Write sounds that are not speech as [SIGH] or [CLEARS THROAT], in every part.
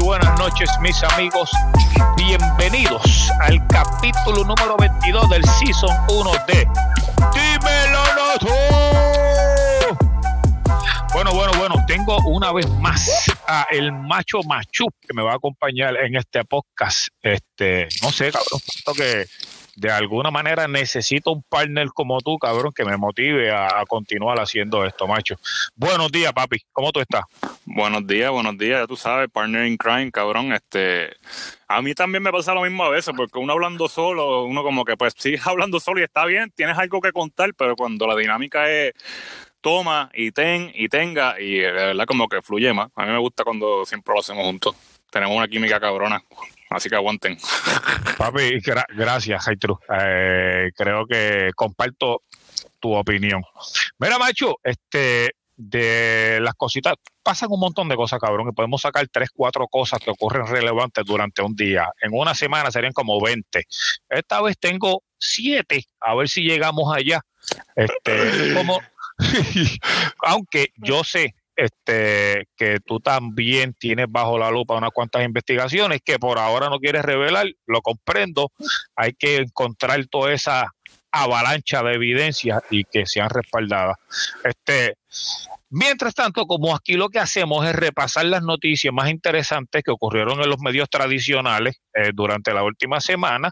buenas noches, mis amigos. Bienvenidos al capítulo número 22 del Season 1 de Dímelo No Bueno, bueno, bueno, tengo una vez más a el macho machu que me va a acompañar en este podcast. Este, no sé, cabrón, que de alguna manera necesito un partner como tú, cabrón, que me motive a, continuar haciendo esto, macho. Buenos días, papi. ¿Cómo tú estás? Buenos días, buenos días. Ya tú sabes, partner in crime, cabrón. Este, a mí también me pasa lo mismo a veces, porque uno hablando solo, uno como que pues sigue [LAUGHS] hablando solo y está bien, tienes algo que contar, pero cuando la dinámica es toma y ten y tenga y de verdad como que fluye más. A mí me gusta cuando siempre lo hacemos juntos. Tenemos una química cabrona. Así que aguanten. [LAUGHS] Papi, gracias, Jaitru. Eh, creo que comparto tu opinión. Mira, macho, este, de las cositas, pasan un montón de cosas, cabrón, que podemos sacar tres, cuatro cosas que ocurren relevantes durante un día. En una semana serían como 20. Esta vez tengo siete, a ver si llegamos allá. Este, [LAUGHS] como, [LAUGHS] aunque yo sé este, que tú también tienes bajo la lupa unas cuantas investigaciones que por ahora no quieres revelar, lo comprendo, hay que encontrar toda esa avalancha de evidencias y que sean respaldadas. Este, mientras tanto, como aquí lo que hacemos es repasar las noticias más interesantes que ocurrieron en los medios tradicionales eh, durante la última semana,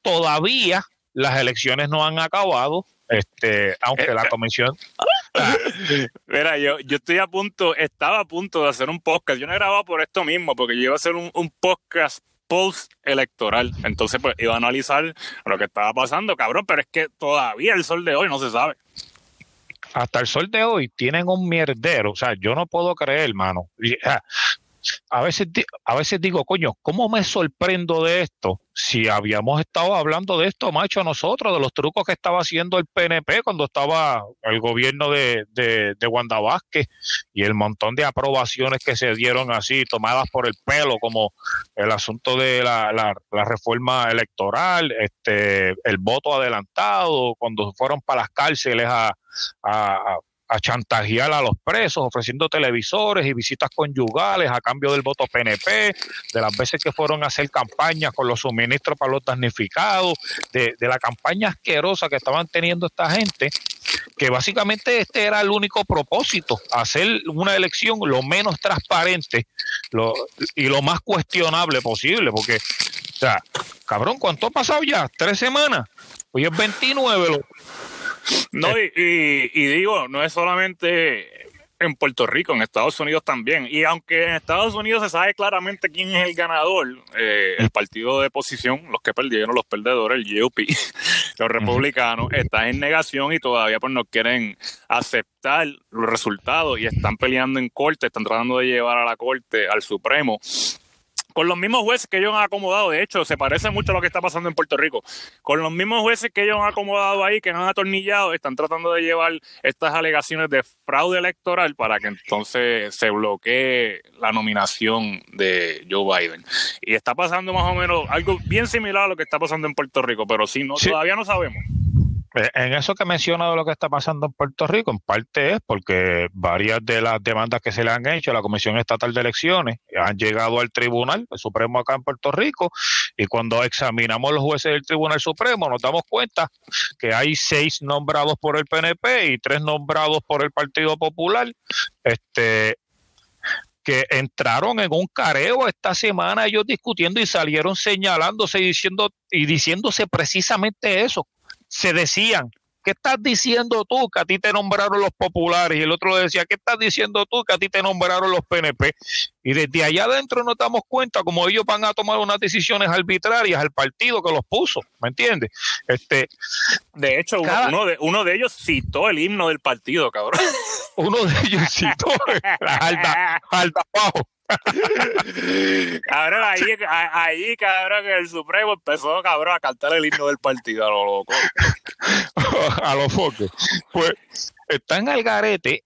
todavía las elecciones no han acabado, este, aunque la comisión. [LAUGHS] Mira, yo, yo estoy a punto, estaba a punto de hacer un podcast. Yo no he grabado por esto mismo, porque yo iba a hacer un, podcast post electoral. Entonces, pues iba a analizar lo que estaba pasando, cabrón, pero es que todavía el sol de hoy no se sabe. Hasta el sol de hoy tienen un mierdero. O sea, yo no puedo creer, hermano a veces, a veces digo, coño, ¿cómo me sorprendo de esto? Si habíamos estado hablando de esto, macho, nosotros, de los trucos que estaba haciendo el PNP cuando estaba el gobierno de, de, de Wanda Vázquez y el montón de aprobaciones que se dieron así, tomadas por el pelo, como el asunto de la, la, reforma electoral, este, el voto adelantado, cuando fueron para las cárceles a chantajear a los presos, ofreciendo televisores y visitas conyugales a cambio del voto PNP, de las veces que fueron a hacer campañas con los suministros para los damnificados, de, la campaña asquerosa que estaban teniendo esta gente, que básicamente este era el único propósito, hacer una elección lo menos transparente y lo más cuestionable posible, porque, o sea, cabrón, ¿cuánto ha pasado ya? ¿Tres semanas? Hoy es 29, [LAUGHS] no, y, y, digo, no es solamente en Puerto Rico, en Estados Unidos también. Y aunque en Estados Unidos se sabe claramente quién es el ganador, eh, el partido de oposición, los que perdieron, los perdedores, el GOP, [LAUGHS] los republicanos, están en negación y todavía pues no quieren aceptar los resultados y están peleando en corte, están tratando de llevar a la corte, al Supremo, con los mismos jueces que ellos han acomodado, de hecho, se parece mucho a lo que está pasando en Puerto Rico. Con los mismos jueces que ellos han acomodado ahí, que han atornillado, están tratando de llevar estas alegaciones de fraude electoral para que entonces se bloquee la nominación de Joe Biden. Y está pasando más o menos algo bien similar a lo que está pasando en Puerto Rico, pero sí, no, todavía no sabemos. Eh, en eso que menciona de lo que está pasando en Puerto Rico, en parte es porque varias de las demandas que se le han hecho a la Comisión Estatal de Elecciones han llegado al Tribunal Supremo acá en Puerto Rico y cuando examinamos los jueces del Tribunal Supremo nos damos cuenta que hay seis nombrados por el PNP y tres nombrados por el Partido Popular. Este, que entraron en un careo esta semana ellos discutiendo y salieron señalándose y diciendo y diciéndose precisamente eso se decían, ¿qué estás diciendo tú que a ti te nombraron los populares? Y el otro le decía, ¿qué estás diciendo tú que a ti te nombraron los PNP? Y desde allá adentro nos damos cuenta como ellos van a tomar unas decisiones arbitrarias al partido que los puso, ¿me entiendes? Este, de hecho, uno, de, uno de ellos citó el himno del partido, cabrón. [LAUGHS] Uno de ellos citó [LAUGHS] la alta, alta abajo. Cabrón, ahí, ahí, cabrón, el Supremo empezó, cabrón, a cantar el himno del partido a lo loco. [LAUGHS] a los foques. Pues está en el garete,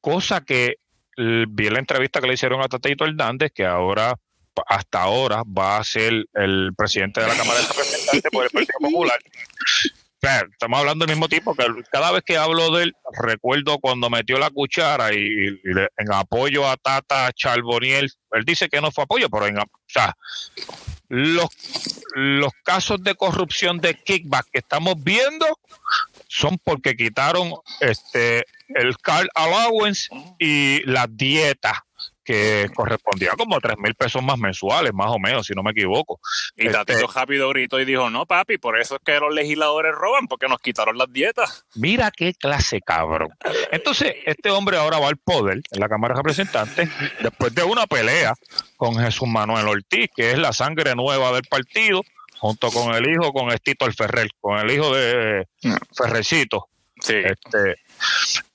cosa que vi la entrevista que le hicieron a Tateito Hernández, que ahora, hasta ahora, va a ser el presidente de la Cámara de Representantes por el Partido Popular. Estamos hablando del mismo tipo, que cada vez que hablo de él, recuerdo cuando metió la cuchara y, en apoyo a Tata Charboniel, él dice que no fue apoyo, pero en, o sea, los, los casos de corrupción de kickback que estamos viendo son porque quitaron este el car allowance y la dieta que correspondía como tres mil pesos más mensuales, más o menos, si no me equivoco. Y este, Tatito rápido gritó y dijo, no, papi, por eso es que los legisladores roban, porque nos quitaron las dietas. Mira qué clase cabrón. Entonces, este hombre ahora va al poder en la Cámara de Representantes después de una pelea con Jesús Manuel Ortiz, que es la sangre nueva del partido, junto con el hijo, con Estito el Ferrer, con el hijo de. Ferrecito. Sí. Este,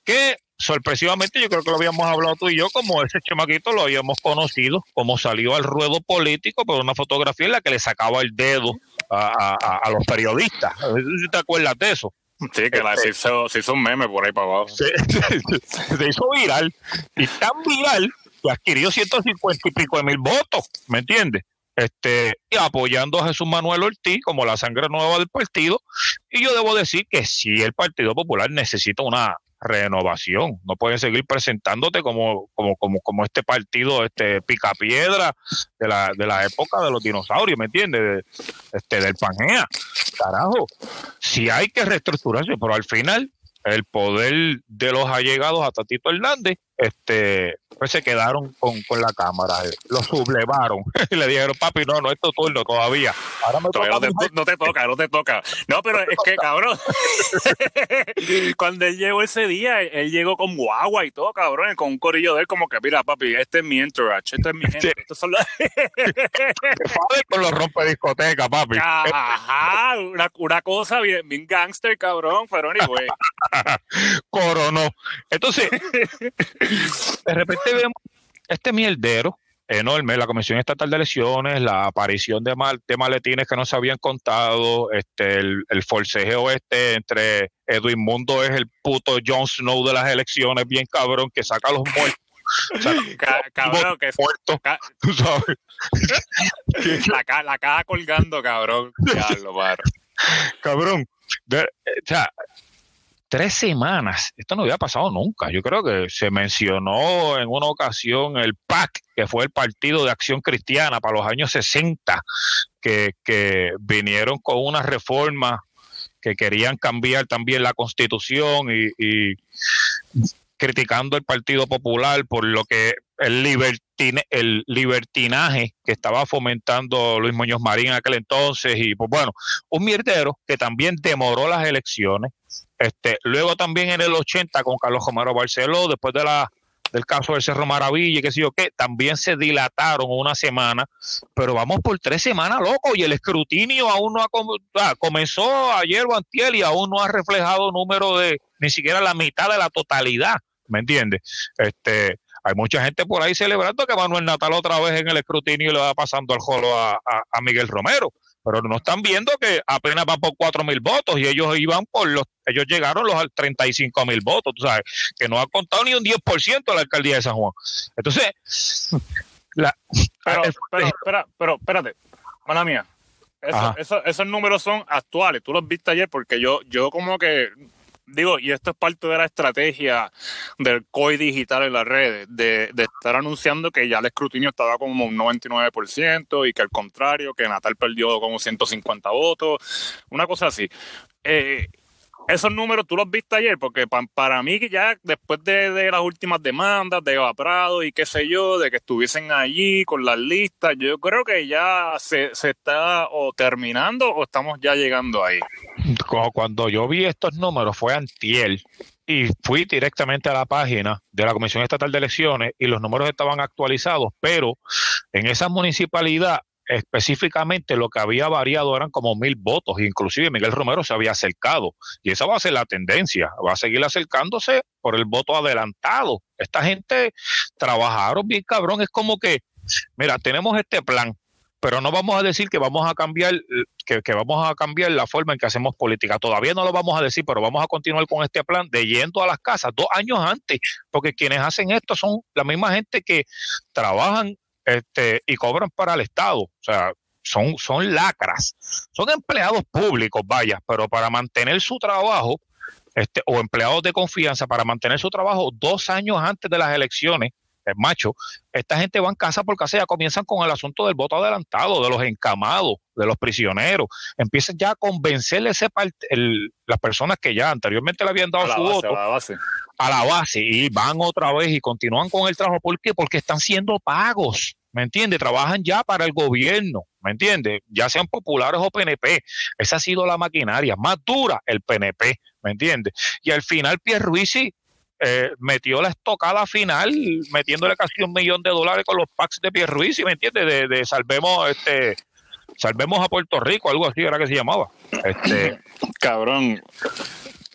que sorpresivamente yo creo que lo habíamos hablado tú y yo, como ese chamaquito lo habíamos conocido, como salió al ruedo político por una fotografía en la que le sacaba el dedo a, los periodistas. si te acuerdas de eso. Sí, que la, este, se, hizo, un meme por ahí para abajo. Se, [LAUGHS] se, hizo viral y tan viral que adquirió 150 y pico de mil votos, ¿me entiendes? Este, y apoyando a Jesús Manuel Ortiz como la sangre nueva del partido. Y yo debo decir que si el Partido Popular necesita una renovación. No pueden seguir presentándote como, como, como, como este partido, este picapiedra de la, de la época de los dinosaurios, ¿me entiendes? Este, del Pangea. Carajo, si hay que reestructurarse, pero al final el poder de los allegados a Tatito Hernández este, se quedaron con, con la cámara, eh, lo sublevaron [LAUGHS] y le dijeron, papi, no, no es tu turno todavía. Ahora me toca no, te, no, te, toca, no te toca. No, pero es que, cabrón, [LAUGHS] cuando él llegó ese día, él llegó con guagua y todo, cabrón, con un corillo de él, como que, mira, papi, este es mi entourage, este es mi gente, estos son los... [LAUGHS] con los rompe discoteca, papi. Ajá, una, una cosa bien, bien gangster, cabrón, pero güey. Coronó. Entonces de repente vemos este mierdero enorme, la Comisión Estatal de Elecciones, la aparición de, mal, de maletines que no se habían contado, este, el, el forcejeo este entre Edwin Mundo es el puto Jon Snow de las elecciones, bien cabrón, que saca los [LAUGHS] muertos. cabrón, que muerto, tú sabes. [LAUGHS] la, la caja colgando, cabrón. [LAUGHS] Cabrón, o sea, tres semanas. Esto no había pasado nunca. Yo creo que se mencionó en una ocasión el PAC, que fue el Partido de Acción Cristiana para los años 60, que, vinieron con una reforma que querían cambiar también la constitución y, criticando el Partido Popular por lo que el, libertine, el libertinaje que estaba fomentando Luis Muñoz Marín en aquel entonces y pues bueno, un mierdero que también demoró las elecciones este, luego también en el 80 con Carlos Romero Barceló, después de la del caso del Cerro Maravilla, que sé yo qué, también se dilataron una semana, pero vamos por tres semanas, loco, y el escrutinio aún no ha ah, comenzó ayer o antier y aún no ha reflejado número de ni siquiera la mitad de la totalidad, ¿me entiendes? Este, hay mucha gente por ahí celebrando que Manuel Natal otra vez en el escrutinio le va pasando al jolo a, a Miguel Romero pero no están viendo que apenas van por cuatro mil votos y ellos iban por los, ellos llegaron los 35 mil votos, tú sabes, que no ha contado ni un 10% de la alcaldía de San Juan. Entonces, [LAUGHS] la, pero, pero, espera, pero, espérate, mala mía. esos números son actuales, tú los viste ayer porque yo, yo como que digo, y esto es parte de la estrategia del COI digital en las redes, de, estar anunciando que ya el escrutinio estaba como un 99% y que al contrario, que Natal perdió como 150 votos, una cosa así. Eh, esos números tú los viste ayer, porque para mí que ya después de, las últimas demandas de Eva Prado y qué sé yo, de que estuviesen allí con las listas, yo creo que ya se, está o terminando o estamos ya llegando ahí. Cuando yo vi estos números fue antiel y fui directamente a la página de la Comisión Estatal de Elecciones y los números estaban actualizados, pero en esa municipalidad específicamente lo que había variado eran como mil votos, inclusive Miguel Romero se había acercado y esa va a ser la tendencia, va a seguir acercándose por el voto adelantado. Esta gente trabajaron bien cabrón, es como que, mira, tenemos este plan, pero no vamos a decir que vamos a cambiar que, que, vamos a cambiar la forma en que hacemos política. Todavía no lo vamos a decir, pero vamos a continuar con este plan de yendo a las casas dos años antes, porque quienes hacen esto son la misma gente que trabajan este, y cobran para el Estado. O sea, son, son lacras, son empleados públicos, vaya, pero para mantener su trabajo, este, o empleados de confianza, para mantener su trabajo dos años antes de las elecciones, el macho, esta gente va en casa por casa, ya comienzan con el asunto del voto adelantado, de los encamados, de los prisioneros, empiezan ya a convencerle ese el, las personas que ya anteriormente le habían dado su voto a la base. A la base y van otra vez y continúan con el trabajo. ¿Por qué? Porque están siendo pagos. ¿Me entiende? Trabajan ya para el gobierno, ¿me entiende? Ya sean populares o PNP. Esa ha sido la maquinaria más dura, el PNP, ¿me entiende? Y al final Pierluisi eh, metió la estocada final metiéndole casi un millón de dólares con los packs de Pierluisi, ¿me entiende? De, de salvemos este salvemos a Puerto Rico, algo así era que se llamaba. Este, Cabrón.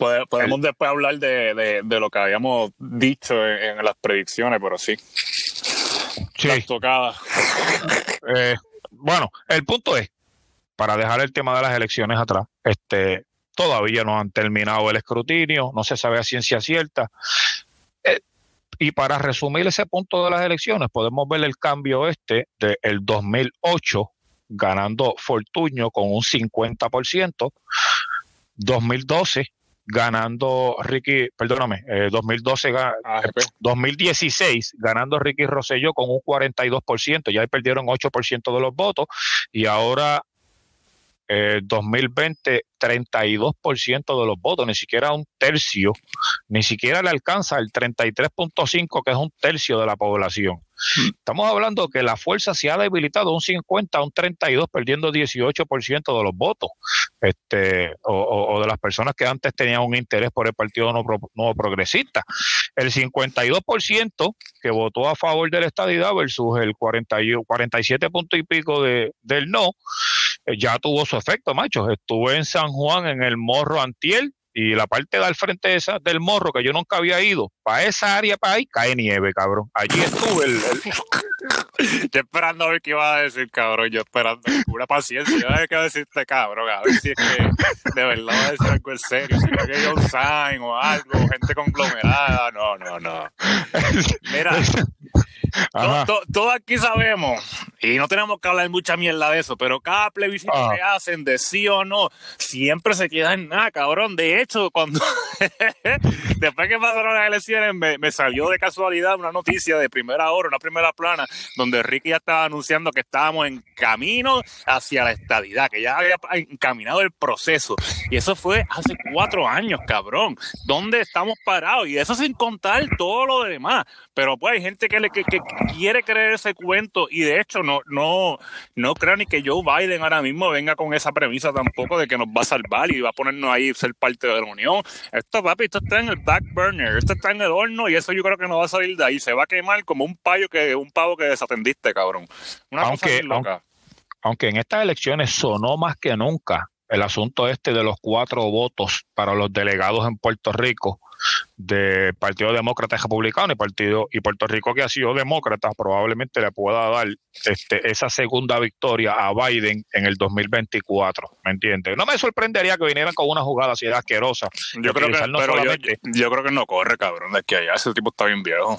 Podemos después hablar de, lo que habíamos dicho en, las predicciones, pero sí. Sí. [LAUGHS] Eh, bueno, el punto es, para dejar el tema de las elecciones atrás, este, todavía no han terminado el escrutinio, no se sabe a ciencia cierta. Eh, y para resumir ese punto de las elecciones, podemos ver el cambio este del 2008 ganando Fortuño con un 50%, 2012 ganando Ricky, perdóname, 2012, eh, 2016 ganando Ricky Rosselló con un 42%, ya perdieron 8% de los votos y ahora 2020 eh, 32% de los votos, ni siquiera un tercio, ni siquiera le alcanza el 33.5 que es un tercio de la población. Estamos hablando que la fuerza se ha debilitado un 50 a un 32, perdiendo 18% de los votos, este, o, de las personas que antes tenían un interés por el Partido Nuevo, Progresista. El 52% que votó a favor de la estadidad versus el 40, 47 punto y pico de, del no, ya tuvo su efecto, macho. Estuve en San Juan en el Morro Antiel y la parte de al frente esa, del morro que yo nunca había ido, para esa área para ahí cae nieve, cabrón. Allí estuve el, [LAUGHS] yo esperando a ver qué iba a decir, cabrón. Yo esperando pura paciencia. A ver qué va a decirte, cabrón. A ver si es que de verdad va a decir algo en serio. Si es que un sign o algo, gente conglomerada. No, no, no. Mira, todos aquí sabemos, y no tenemos que hablar mucha mierda de eso, pero cada plebiscito ah. que hacen de sí o no, siempre se queda en nada, cabrón. De hecho, cuando [LAUGHS] después que pasaron las elecciones, me, me, salió de casualidad una noticia de primera hora, una primera plana, donde Ricky ya estaba anunciando que estábamos en camino hacia la estadidad, que ya había encaminado el proceso. Y eso fue hace cuatro años, cabrón. ¿Dónde estamos parados? Y eso sin contar todo lo demás. Pero pues hay gente que, le, que, quiere creer ese cuento y de hecho no, no, no creo ni que Joe Biden ahora mismo venga con esa premisa tampoco de que nos va a salvar y va a ponernos ahí ser parte de la unión. Esto, papi, esto está en el back burner, esto está en el horno y eso yo creo que no va a salir de ahí. Se va a quemar como un payo que, un pavo que desatendiste, cabrón. Una aunque, loca. aunque en estas elecciones sonó más que nunca el asunto este de los cuatro votos para los delegados en Puerto Rico del Partido Demócrata Republicano y Partido y Puerto Rico que ha sido demócrata probablemente le pueda dar este, esa segunda victoria a Biden en el 2024, ¿me entiendes? No me sorprendería que vinieran con una jugada así de asquerosa. Yo creo que, no yo, creo que no corre, cabrón, de que allá ese tipo está bien viejo.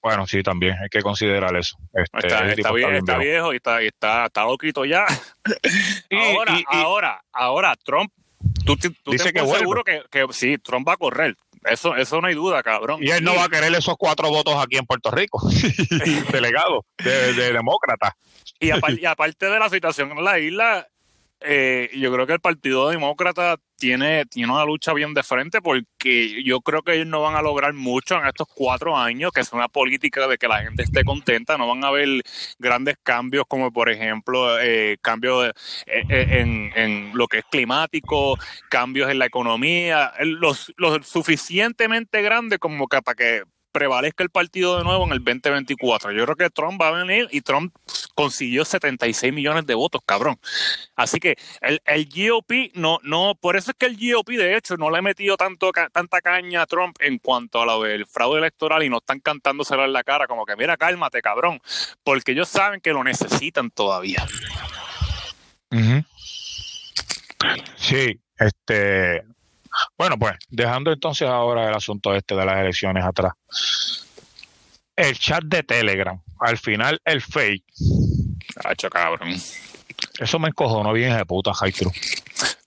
Bueno, sí, también hay que considerar eso. Este, está, viejo y está, está, está loquito ya. [LAUGHS] ahora, ahora, ahora, Trump, tú, tú Dice que seguro que, que sí, Trump va a correr. Eso, eso no hay duda, cabrón. Y él no va a querer esos cuatro votos aquí en Puerto Rico, [LAUGHS] [LAUGHS] delegado de, de demócrata. Y, y aparte de la situación en la isla, eh, yo creo que el Partido Demócrata tiene, tiene una lucha bien de frente porque yo creo que ellos no van a lograr mucho en estos cuatro años, que es una política de que la gente esté contenta, no van a haber grandes cambios como por ejemplo eh, cambios eh, en, en, lo que es climático, cambios en la economía, los, los suficientemente grandes como que para que prevalezca el partido de nuevo en el 2024. Yo creo que Trump va a venir y Trump consiguió 76 millones de votos, cabrón. Así que el, GOP no, no, por eso es que el GOP de hecho no le ha metido tanto, tanta caña a Trump en cuanto a lo del fraude electoral y no están cantándoselo en la cara como que mira, cálmate, cabrón, porque ellos saben que lo necesitan todavía. Sí, este, bueno, pues dejando entonces ahora el asunto este de las elecciones atrás. El chat de Telegram, al final el fake. Hacho cabrón. Eso me encojonó bien de puta, Cruz.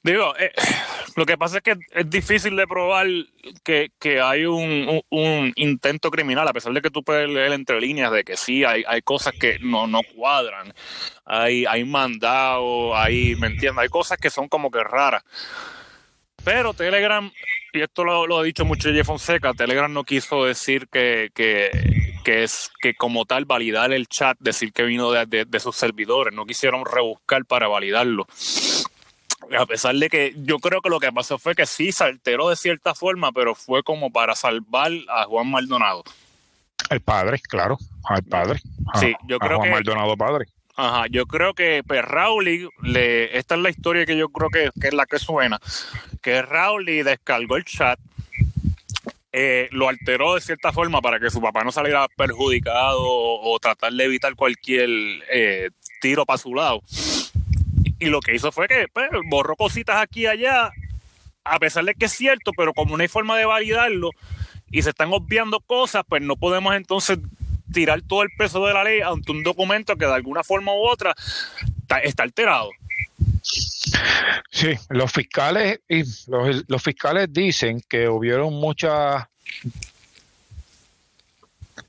Digo, eh, lo que pasa es que es difícil de probar que, hay un, intento criminal, a pesar de que tú puedes leer entre líneas de que sí, hay, hay cosas que no, no cuadran, hay, hay mandado, hay, ¿me entiendes? Hay cosas que son como que raras. Pero Telegram, y esto lo, ha dicho mucho Jeff Fonseca, Telegram no quiso decir que, es que como tal validar el chat, decir que vino de, de sus servidores, no quisieron rebuscar para validarlo a pesar de que yo creo que lo que pasó fue que sí se alteró de cierta forma, pero fue como para salvar a Juan Maldonado. El padre, claro, al padre. sí, yo creo Juan Maldonado padre. Ajá, yo creo que pues, le, esta es la historia que yo creo que, es la que suena, que Rowley descargó el chat, eh, lo alteró de cierta forma para que su papá no saliera perjudicado o, tratar de evitar cualquier eh, tiro para su lado. Y lo que hizo fue que pues, borró cositas aquí y allá, a pesar de que es cierto, pero como no hay forma de validarlo y se están obviando cosas, pues no podemos entonces tirar todo el peso de la ley ante un documento que de alguna forma u otra está, alterado. Sí, los fiscales y los, los fiscales dicen que hubieron muchas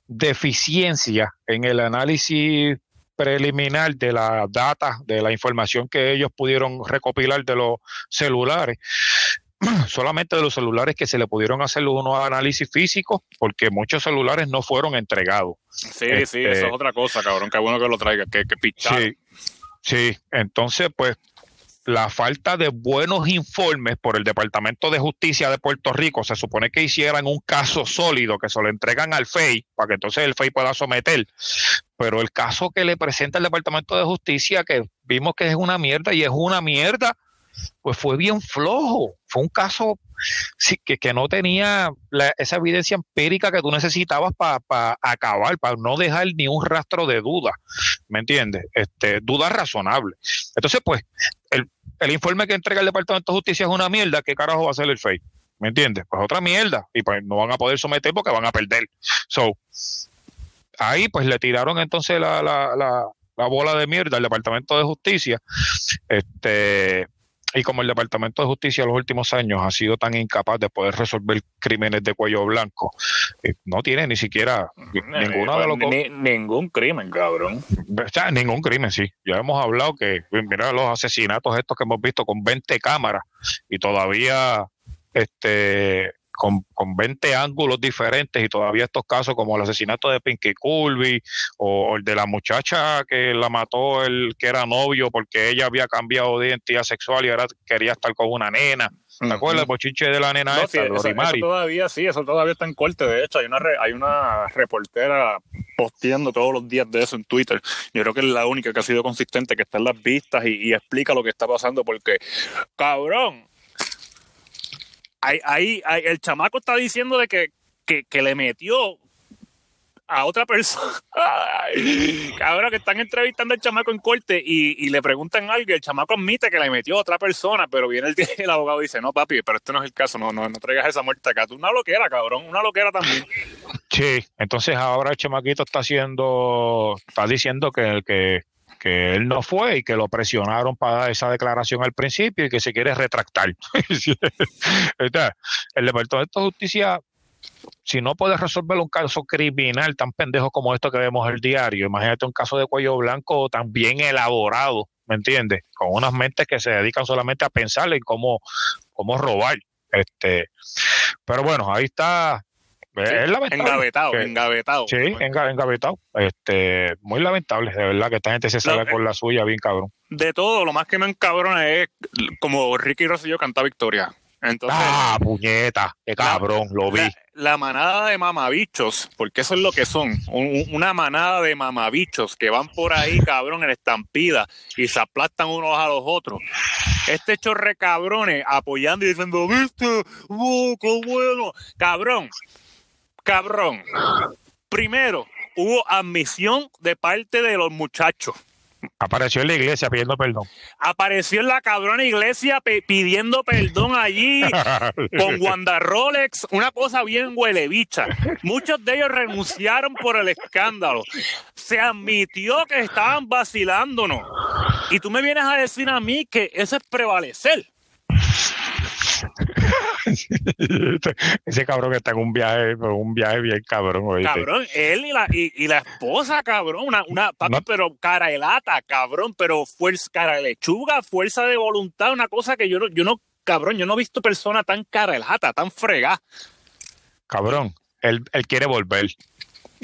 deficiencias en el análisis preliminar de la data, de la información que ellos pudieron recopilar de los celulares, [CLEARS THROAT] solamente de los celulares que se le pudieron hacer unos análisis físicos, porque muchos celulares no fueron entregados. Sí, sí, eso es este, otra cosa, cabrón, qué bueno que lo traiga, que, que Sí, sí, entonces, pues, la falta de buenos informes por el Departamento de Justicia de Puerto Rico, se supone que hicieran un caso sólido, que se lo entregan al FEI, para que entonces el FEI pueda someter. Pero el caso que le presenta el Departamento de Justicia, que vimos que es una mierda y es una mierda, pues fue bien flojo. Fue un caso que, que no tenía esa evidencia empírica que tú necesitabas para acabar, para no dejar ni un rastro de duda. ¿Me entiendes? Este, duda razonable. Entonces, pues, el, el informe que entrega el Departamento de Justicia es una mierda. ¿Qué carajo va a hacer el FEI? ¿Me entiendes? Pues otra mierda. Y pues no van a poder someter porque van a perder. So, ahí pues le tiraron entonces la, la, la, la bola de mierda al Departamento de Justicia. Este y como el Departamento de Justicia en los últimos años ha sido tan incapaz de poder resolver crímenes de cuello blanco, eh, no tiene ni siquiera ninguno de los... ningún crimen, cabrón. O sea, ningún crimen, sí. Ya hemos hablado que, mira los asesinatos estos que hemos visto con 20 cámaras y todavía este con, con 20 ángulos diferentes y todavía estos casos como el asesinato de Pinky Culby o, el de la muchacha que la mató el que era novio porque ella había cambiado de identidad sexual y ahora quería estar con una nena. ¿Te acuerdas el bochinche de la nena esta, eso, todavía sí, eso todavía está en corte. De hecho, hay una hay una reportera posteando todos los días de eso en Twitter. Yo creo que es la única que ha sido consistente, que está en las vistas y, y explica lo que está pasando porque, cabrón, ahí, el chamaco está diciendo de que, que, le metió a otra persona. [LAUGHS] Cabrón, que están entrevistando al chamaco en corte y, le preguntan algo y el chamaco admite que le metió a otra persona, pero viene el, [LAUGHS] el abogado y dice, no, papi, pero este no es el caso, no, no, no traigas esa muerte acá. Tú una loquera, cabrón, una loquera también. Sí, entonces ahora el chamaquito está haciendo, está diciendo que, que que él no fue y que lo presionaron para esa declaración al principio y que se quiere retractar. [LAUGHS] el Departamento de Justicia, si no puede resolver un caso criminal tan pendejo como esto que vemos el diario, imagínate un caso de cuello blanco tan bien elaborado, ¿me entiendes? Con unas mentes que se dedican solamente a pensar en cómo, cómo robar. Este, pero bueno, ahí está es lamentable. Engavetado, engavetado. Sí, engavetado. Este, muy lamentable, de verdad, que esta gente se sale con la suya bien cabrón. De todo, lo más que me encabrona es como Ricky Rosselló canta Victoria. Entonces, ah, puñeta, qué cabrón, lo vi. La, manada de mamabichos, porque eso es lo que son, una manada de mamabichos que van por ahí, cabrón, en estampida y se aplastan unos a los otros. Este chorre cabrones apoyando y diciendo, viste, oh, qué bueno, cabrón cabrón. Primero, hubo admisión de parte de los muchachos. Apareció en la iglesia pidiendo perdón. Apareció en la cabrona iglesia pidiendo perdón allí [LAUGHS] con Wanda Rolex, una cosa bien huele bicha. Muchos de ellos renunciaron por el escándalo. Se admitió que estaban vacilándonos. y tú me vienes a decir a mí que eso es prevalecer. [LAUGHS] Ese cabrón que está en un viaje, un viaje bien cabrón. ¿oíste? Cabrón, él y la, y, y la esposa, cabrón, una, una papi, No. pero cara de lata, cabrón, pero fuerza, cara de lechuga, fuerza de voluntad, una cosa que yo no, yo no, cabrón, yo no he visto persona tan cara de lata, tan fregada. Cabrón, él, él quiere volver.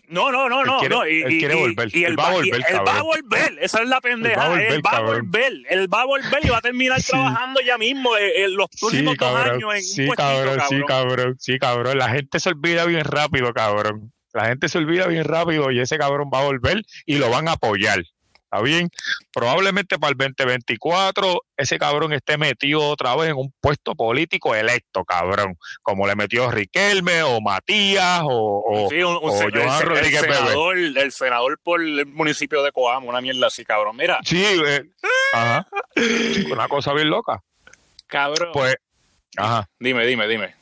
No, no, no, Él no, quiere- no. Y, él quiere y- volver. y él, va a volver, él va a volver. Esa es la pendeja. volver, Él va a volver. Él va a volver y va a terminar Sí. trabajando ya mismo eh, en los próximos dos años en sí, un puestito, cabrón, cabrón. sí, cabrón, sí, cabrón. La gente se olvida bien rápido, cabrón. La gente se olvida bien rápido y ese cabrón va a volver y lo van a apoyar. ¿Está bien? Probablemente para el 2024 ese cabrón esté metido otra vez en un puesto político electo, cabrón. Como le metió Riquelme o Matías o, o- Sí, un, o el, senador, el senador por el municipio de Coamo, una mierda así, cabrón. Mira, Sí, eh, ajá. Una cosa bien loca. cabrón. Pues, ajá. Dime, dime, dime.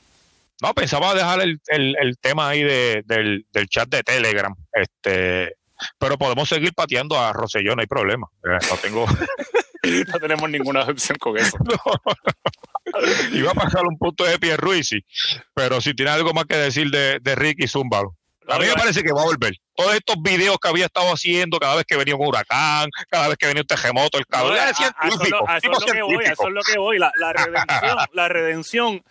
No, pensaba dejar el, el, el tema ahí de, del, del chat de Telegram. Este, pero podemos seguir pateando a Rosselló, no hay problema. No tengo. [LAUGHS] No tenemos ninguna opción con eso. [LAUGHS] Iba a pasar un punto de Pierruisi, pero si tiene algo más que decir de, de Ricky, zúmbalo. A mí me parece que va a volver. Todos estos videos que había estado haciendo cada vez que venía un huracán, cada vez que venía un terremoto, el cabrón. No, a- es a- eso lo- a eso tipo es lo que voy, a científico. eso es lo que voy. La, la [LAUGHS] redención, la redención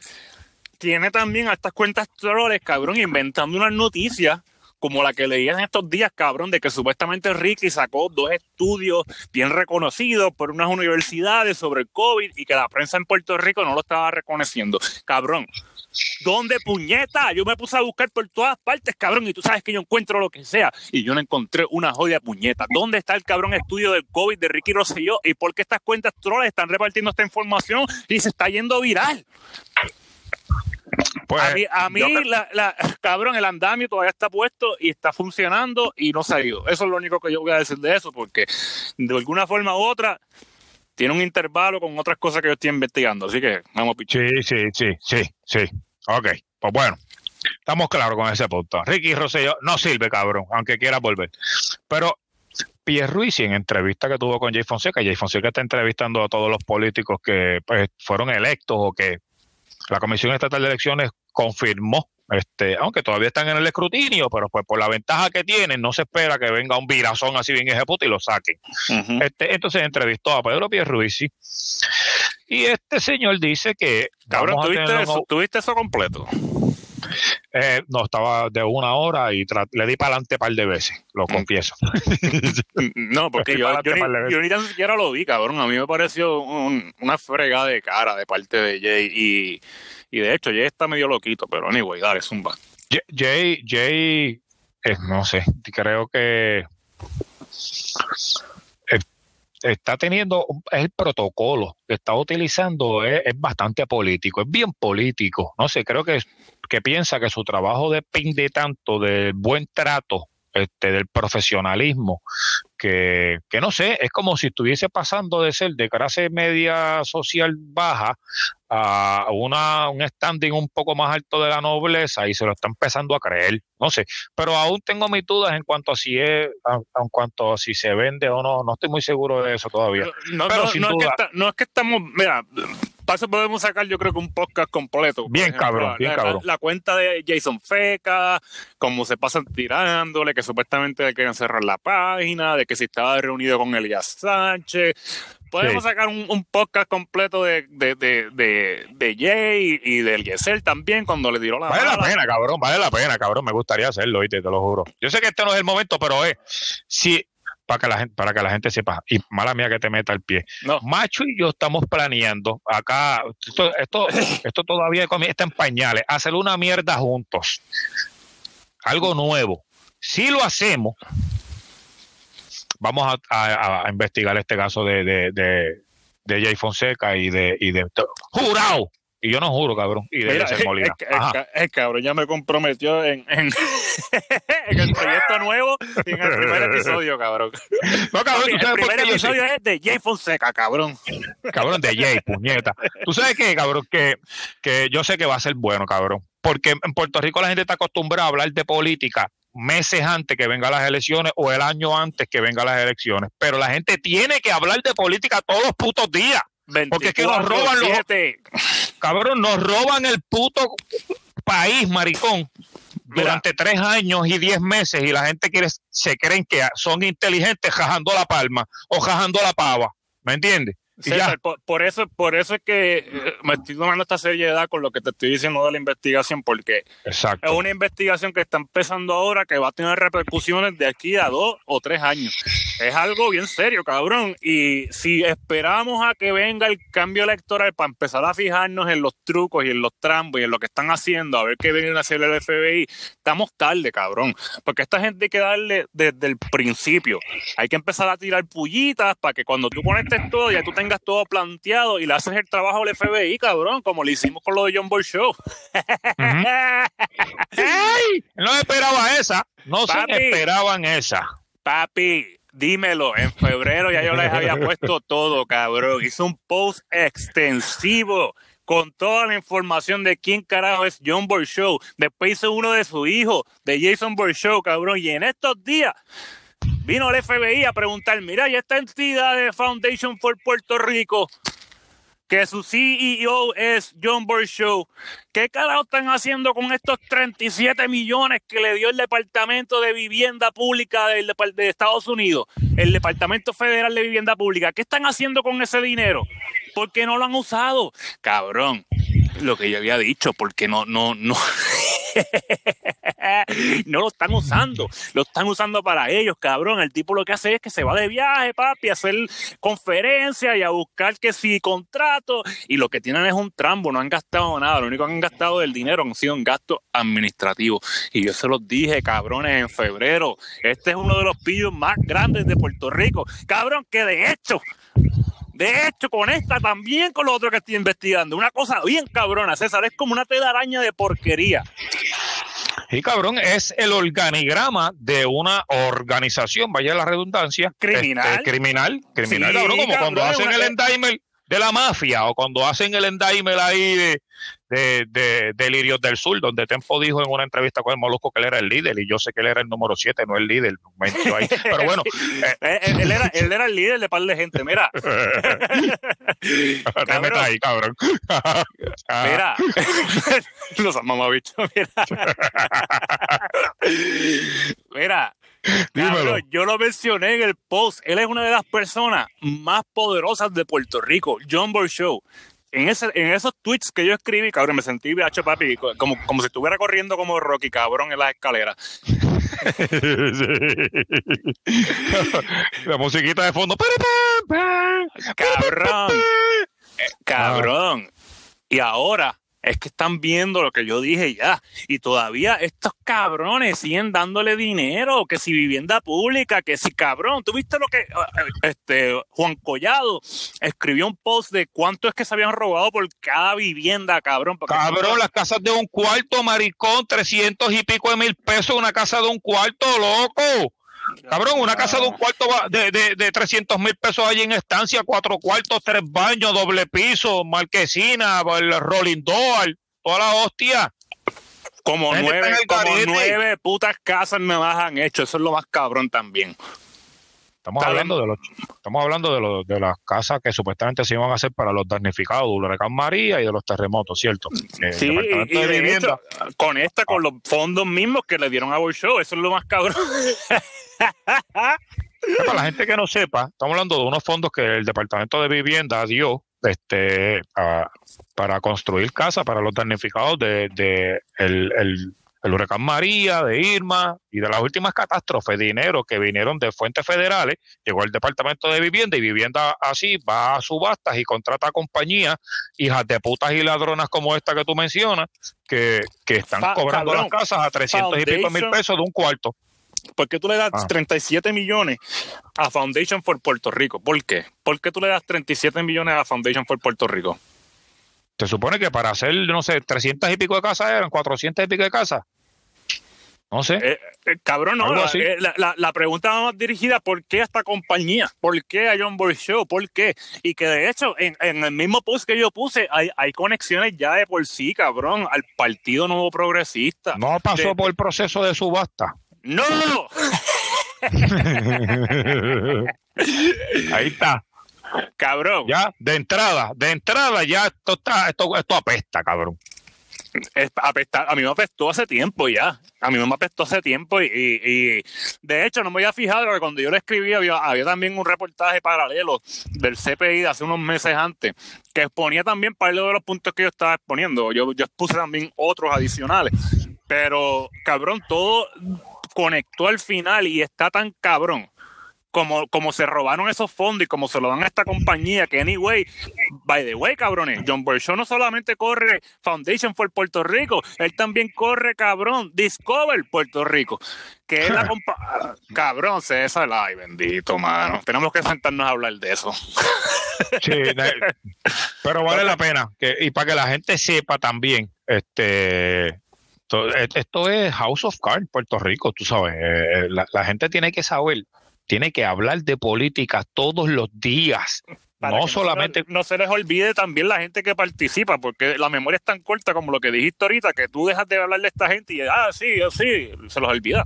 tiene también a estas cuentas troles, cabrón, inventando unas noticias como la que leí en estos días, cabrón, de que supuestamente Ricky sacó dos estudios bien reconocidos por unas universidades sobre el COVID y que la prensa en Puerto Rico no lo estaba reconociendo. Cabrón, ¿Dónde puñeta? Yo me puse a buscar por todas partes, cabrón, y tú sabes que yo encuentro lo que sea. Y yo no encontré una jodida puñeta. ¿Dónde está el cabrón estudio del COVID de Ricky Rosselló? ¿Y por qué estas cuentas trolls están repartiendo esta información y se está yendo viral? Pues, A mí, a mí yo la, la- [LAUGHS] cabrón, el andamio todavía está puesto y está funcionando y no se ha ido. Eso es lo único que yo voy a decir de eso, porque de alguna forma u otra tiene un intervalo con otras cosas que yo estoy investigando. Así que vamos, picho. Sí, sí, sí, sí, sí. Ok, pues bueno, estamos claros con ese punto. Ricky Rosselló no sirve, cabrón, aunque quiera volver. Pero Pierluisi en entrevista que tuvo con Jay Fonseca, Jay Fonseca está entrevistando a todos los políticos que pues, fueron electos o que la Comisión Estatal de Elecciones confirmó, este, aunque todavía están en el escrutinio, pero pues por la ventaja que tienen, no se espera que venga un virazón así bien ejecutivo y lo saquen. Este, entonces entrevistó a Pedro Pierluisi y este señor dice que Cabrón, ¿tuviste eso, ¿tuviste eso completo? Eh, no, estaba de una hora y le di para adelante un par de veces, lo confieso. [LAUGHS] No, porque yo, yo, ni, yo ni tan siquiera lo vi, cabrón. A mí me pareció un- una fregada de cara de parte de Jay. Y, y de hecho, Jay está medio loquito, pero anyway, dale, zumba. Jay, Jay, eh, no sé, creo que eh, está teniendo el protocolo que está utilizando es, es bastante político, es bien político. No sé, creo que, que piensa que su trabajo depende tanto del buen trato, este, del profesionalismo, que, que no sé, es como si estuviese pasando de ser de clase media social baja a una, un standing un poco más alto de la nobleza y se lo está empezando a creer, no sé, pero aún tengo mis dudas en cuanto a si es, a- en cuanto a si se vende o no, no estoy muy seguro de eso todavía. No, Pero no, sin no es que está- no es que estamos, mira, para eso podemos sacar yo creo que un podcast completo. Bien cabrón, bien la, cabrón. La, cuenta de Jason Feca, cómo se pasan tirándole, que supuestamente hay que cerrar la página, de que si estaba reunido con Elías Sánchez. Podemos Sí. sacar un, un podcast completo de, de, de, de, de Jay y de Eliezer también cuando le tiró la Vale la pena, cabrón, vale la pena, cabrón, me gustaría hacerlo, ¿viste? te lo juro. Yo sé que este no es el momento, pero es, sí, para que la gente, para que la gente sepa, y mala mía que te meta el pie. No, Macho y yo estamos planeando acá, esto, esto, [LAUGHS] esto todavía está en pañales, hacer una mierda juntos. Algo nuevo. Si lo hacemos, vamos a, a- a investigar este caso de, de, de, de Jay Fonseca y de, y de ¡Jurado! Y yo no juro, cabrón. Y de Mira, el, Molina. el- el- el cabrón ya me comprometió en, en, [LAUGHS] en el [LAUGHS] proyecto nuevo y en el primer episodio, cabrón. No, cabrón, ¿tú el sabes por primer qué episodio es de Jay Fonseca, cabrón. cabrón, de Jay, puñeta. ¿Tú sabes qué, cabrón? Que, que yo sé que va a ser bueno, cabrón. Porque en Puerto Rico la gente está acostumbrada a hablar de política meses antes que vengan las elecciones o el año antes que vengan las elecciones. Pero la gente tiene que hablar de política todos los putos días. Porque es que nos roban los... Cabrón, nos roban el puto país, maricón durante tres años y diez meses y la gente quiere, se creen que son inteligentes jajando la palma o jajando la pava. ¿Me entiendes? por, eso, por eso es que eh, me estoy tomando esta seriedad con lo que te estoy diciendo de la investigación, porque es una investigación que está empezando ahora que va a tener repercusiones de aquí a dos o tres años. Es algo bien serio, cabrón. Y si esperamos a que venga el cambio electoral para empezar a fijarnos en los trucos y en los trambos y en lo que están haciendo, a ver qué viene a hacer el FBI, estamos tarde, cabrón. Porque esta gente hay que darle desde el principio. Hay que empezar a tirar pullitas para que cuando tú conectes todo ya tú tengas todo planteado y le haces el trabajo al FBI, cabrón, como le hicimos con lo de John Boy Show. [LAUGHS] [LAUGHS] No esperaba esa. No se esperaban esa. Papi, dímelo, en febrero ya yo les había [LAUGHS] puesto todo, cabrón. Hizo un post extensivo con toda la información de quién carajo es John Boy Show. Después hizo uno de su hijo, de Jason Boy Show, cabrón. Y en estos días vino el FBI a preguntar, mira, y esta entidad de Foundation for Puerto Rico, que su CEO es John Show, ¿qué carajo están haciendo con estos 37 millones que le dio el Departamento de Vivienda Pública de Estados Unidos, el Departamento Federal de Vivienda Pública? ¿Qué están haciendo con ese dinero? ¿Por qué no lo han usado? Cabrón, lo que yo había dicho, porque no, no, no. [LAUGHS] [LAUGHS] no lo están usando, lo están usando para ellos, cabrón. El tipo lo que hace es que se va de viaje, papi, a hacer conferencias y a buscar que si contrato. Y lo que tienen es un trambo, no han gastado nada. Lo único que han gastado del dinero han sido en gastos administrativos. Y yo se los dije, cabrones, en febrero. Este es uno de los pillos más grandes de Puerto Rico. Cabrón, que de hecho de hecho, con esta también con lo otro que estoy investigando. Una cosa bien cabrona, César, es como una telaraña de porquería. Y cabrón, es el organigrama de una organización, vaya la redundancia. Criminal. Este, criminal, criminal, cabrón, como cuando hacen el endaimer de la mafia o cuando hacen el endaimer ahí de, de, de, de Lirios del Sur, donde Tempo dijo en una entrevista con el Molusco que él era el líder, y yo sé que él era el número 7, no el líder. Ahí. Pero bueno. [LAUGHS] Eh, eh, él, era, él era el líder de par de gente, mira. [LAUGHS] Te metas ahí, cabrón. [LAUGHS] mira. Los mamabichos, mira. mira. Cabrón, yo lo mencioné en el post. Él es una de las personas más poderosas de Puerto Rico, John Show en, ese, en esos tweets que yo escribí, cabrón, me sentí BH papi, como, como si estuviera corriendo como Rocky, cabrón, en las escaleras. [LAUGHS] La musiquita de fondo. Cabrón. Cabrón. Y ahora es que están viendo lo que yo dije ya. Y todavía estos cabrones siguen dándole dinero, que si vivienda pública, que si cabrón. ¿Tú viste lo que eh, este Juan Collado escribió un post de cuánto es que se habían robado por cada vivienda, cabrón? Cabrón, las casas de un cuarto, maricón, trescientos y pico de mil pesos, una casa de un cuarto, loco. Cabrón, una casa de un cuarto de, de, de 300 mil pesos allí en estancia, cuatro cuartos, tres baños, doble piso, marquesina, el rolling door, toda la hostia. Como nueve, como nueve putas casas me las han hecho, eso es lo más cabrón también. Estamos hablando, de los, estamos hablando de, los, de las casas que supuestamente se iban a hacer para los damnificados del huracán María y de los terremotos, ¿cierto? Sí, y, de con esta, con ah. los fondos mismos que le dieron a Show, eso es lo más cabrón. Para la gente que no sepa, estamos hablando de unos fondos que el Departamento de Vivienda dio este, para construir casas para los damnificados de, de el el huracán María, de Irma y de las últimas catástrofes, dinero que vinieron de fuentes federales, llegó al Departamento de Vivienda y Vivienda así va a subastas y contrata a compañías, hijas de putas y ladronas como esta que tú mencionas, que, están cobrando las casas a 300 y pico mil pesos de un cuarto. ¿Por qué tú le das 37 ah. millones a Foundation for Puerto Rico? ¿Por qué? ¿Por qué tú le das 37 millones a Foundation for Puerto Rico? Se supone que para hacer, no sé, 300 y pico de casas eran 400 y pico de casas. No sé. Eh, eh, cabrón, no. Eh, la, pregunta más dirigida: ¿por qué a esta compañía? ¿Por qué a John Boy Show? ¿Por qué? Y que de hecho, en, el mismo post que yo puse, hay, conexiones ya de por sí, cabrón, al Partido Nuevo Progresista. No pasó por el proceso de subasta. ¡No! [LAUGHS] Ahí está. Cabrón. Ya, de entrada, de entrada ya esto está, esto, esto apesta, cabrón. Es apesta- a mí me apestó hace tiempo ya. A mí me apestó hace tiempo y, y- y, de hecho no me había fijado que cuando yo lo escribí había, había también un reportaje paralelo del CPI de hace unos meses antes que exponía también parte de los puntos que yo estaba exponiendo. Yo, yo expuse también otros adicionales. Pero cabrón, todo conectó al final y está tan cabrón. Como, como se robaron esos fondos y como se lo dan a esta compañía, que anyway, by the way, cabrones, John Bershaw no solamente corre Foundation for Puerto Rico, él también corre, cabrón, Discover Puerto Rico, que es la [LAUGHS] compa... Cabrón, César, ay, bendito, mano. Tenemos que sentarnos a hablar de eso. Sí, pero vale la pena. Que, y para que la gente sepa también, este e- esto es House of Cards, Puerto Rico, tú sabes. eh, la, la gente tiene que saber, tiene que hablar de política todos los días. Para no solamente no se les olvide también la gente que participa, porque la memoria es tan corta como lo que dijiste ahorita, que tú dejas de hablar de esta gente y, ah, sí, sí, se los olvida.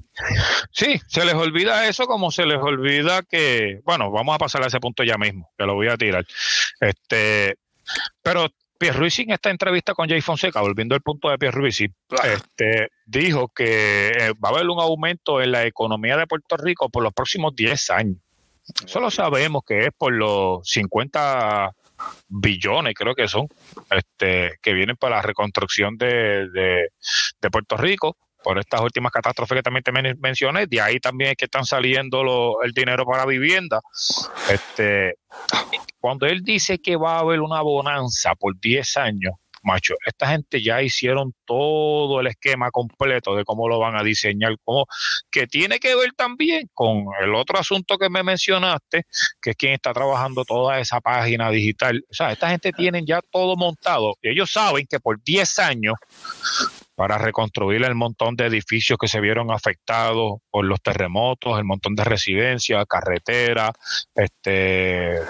Sí, se les olvida eso como se les olvida que, bueno, vamos a pasar a ese punto ya mismo, que lo voy a tirar. Este, pero Pierluisi en esta entrevista con Jay Fonseca, volviendo al punto de Pierluisi, este, dijo que eh, va a haber un aumento en la economía de Puerto Rico por los próximos 10 años. Eso lo sabemos que es por los 50 billones, creo que son, este, que vienen para la reconstrucción de, de, de Puerto Rico por estas últimas catástrofes que también te men- mencioné, de ahí también es que están saliendo lo- el dinero para vivienda. Este, cuando él dice que va a haber una bonanza por 10 años, macho, esta gente ya hicieron todo el esquema completo de cómo lo van a diseñar, cómo, que tiene que ver también con el otro asunto que me mencionaste, que es quien está trabajando toda esa página digital. O sea, esta gente tienen ya todo montado y ellos saben que por 10 años para reconstruir el montón de edificios que se vieron afectados por los terremotos, el montón de residencias, carreteras, este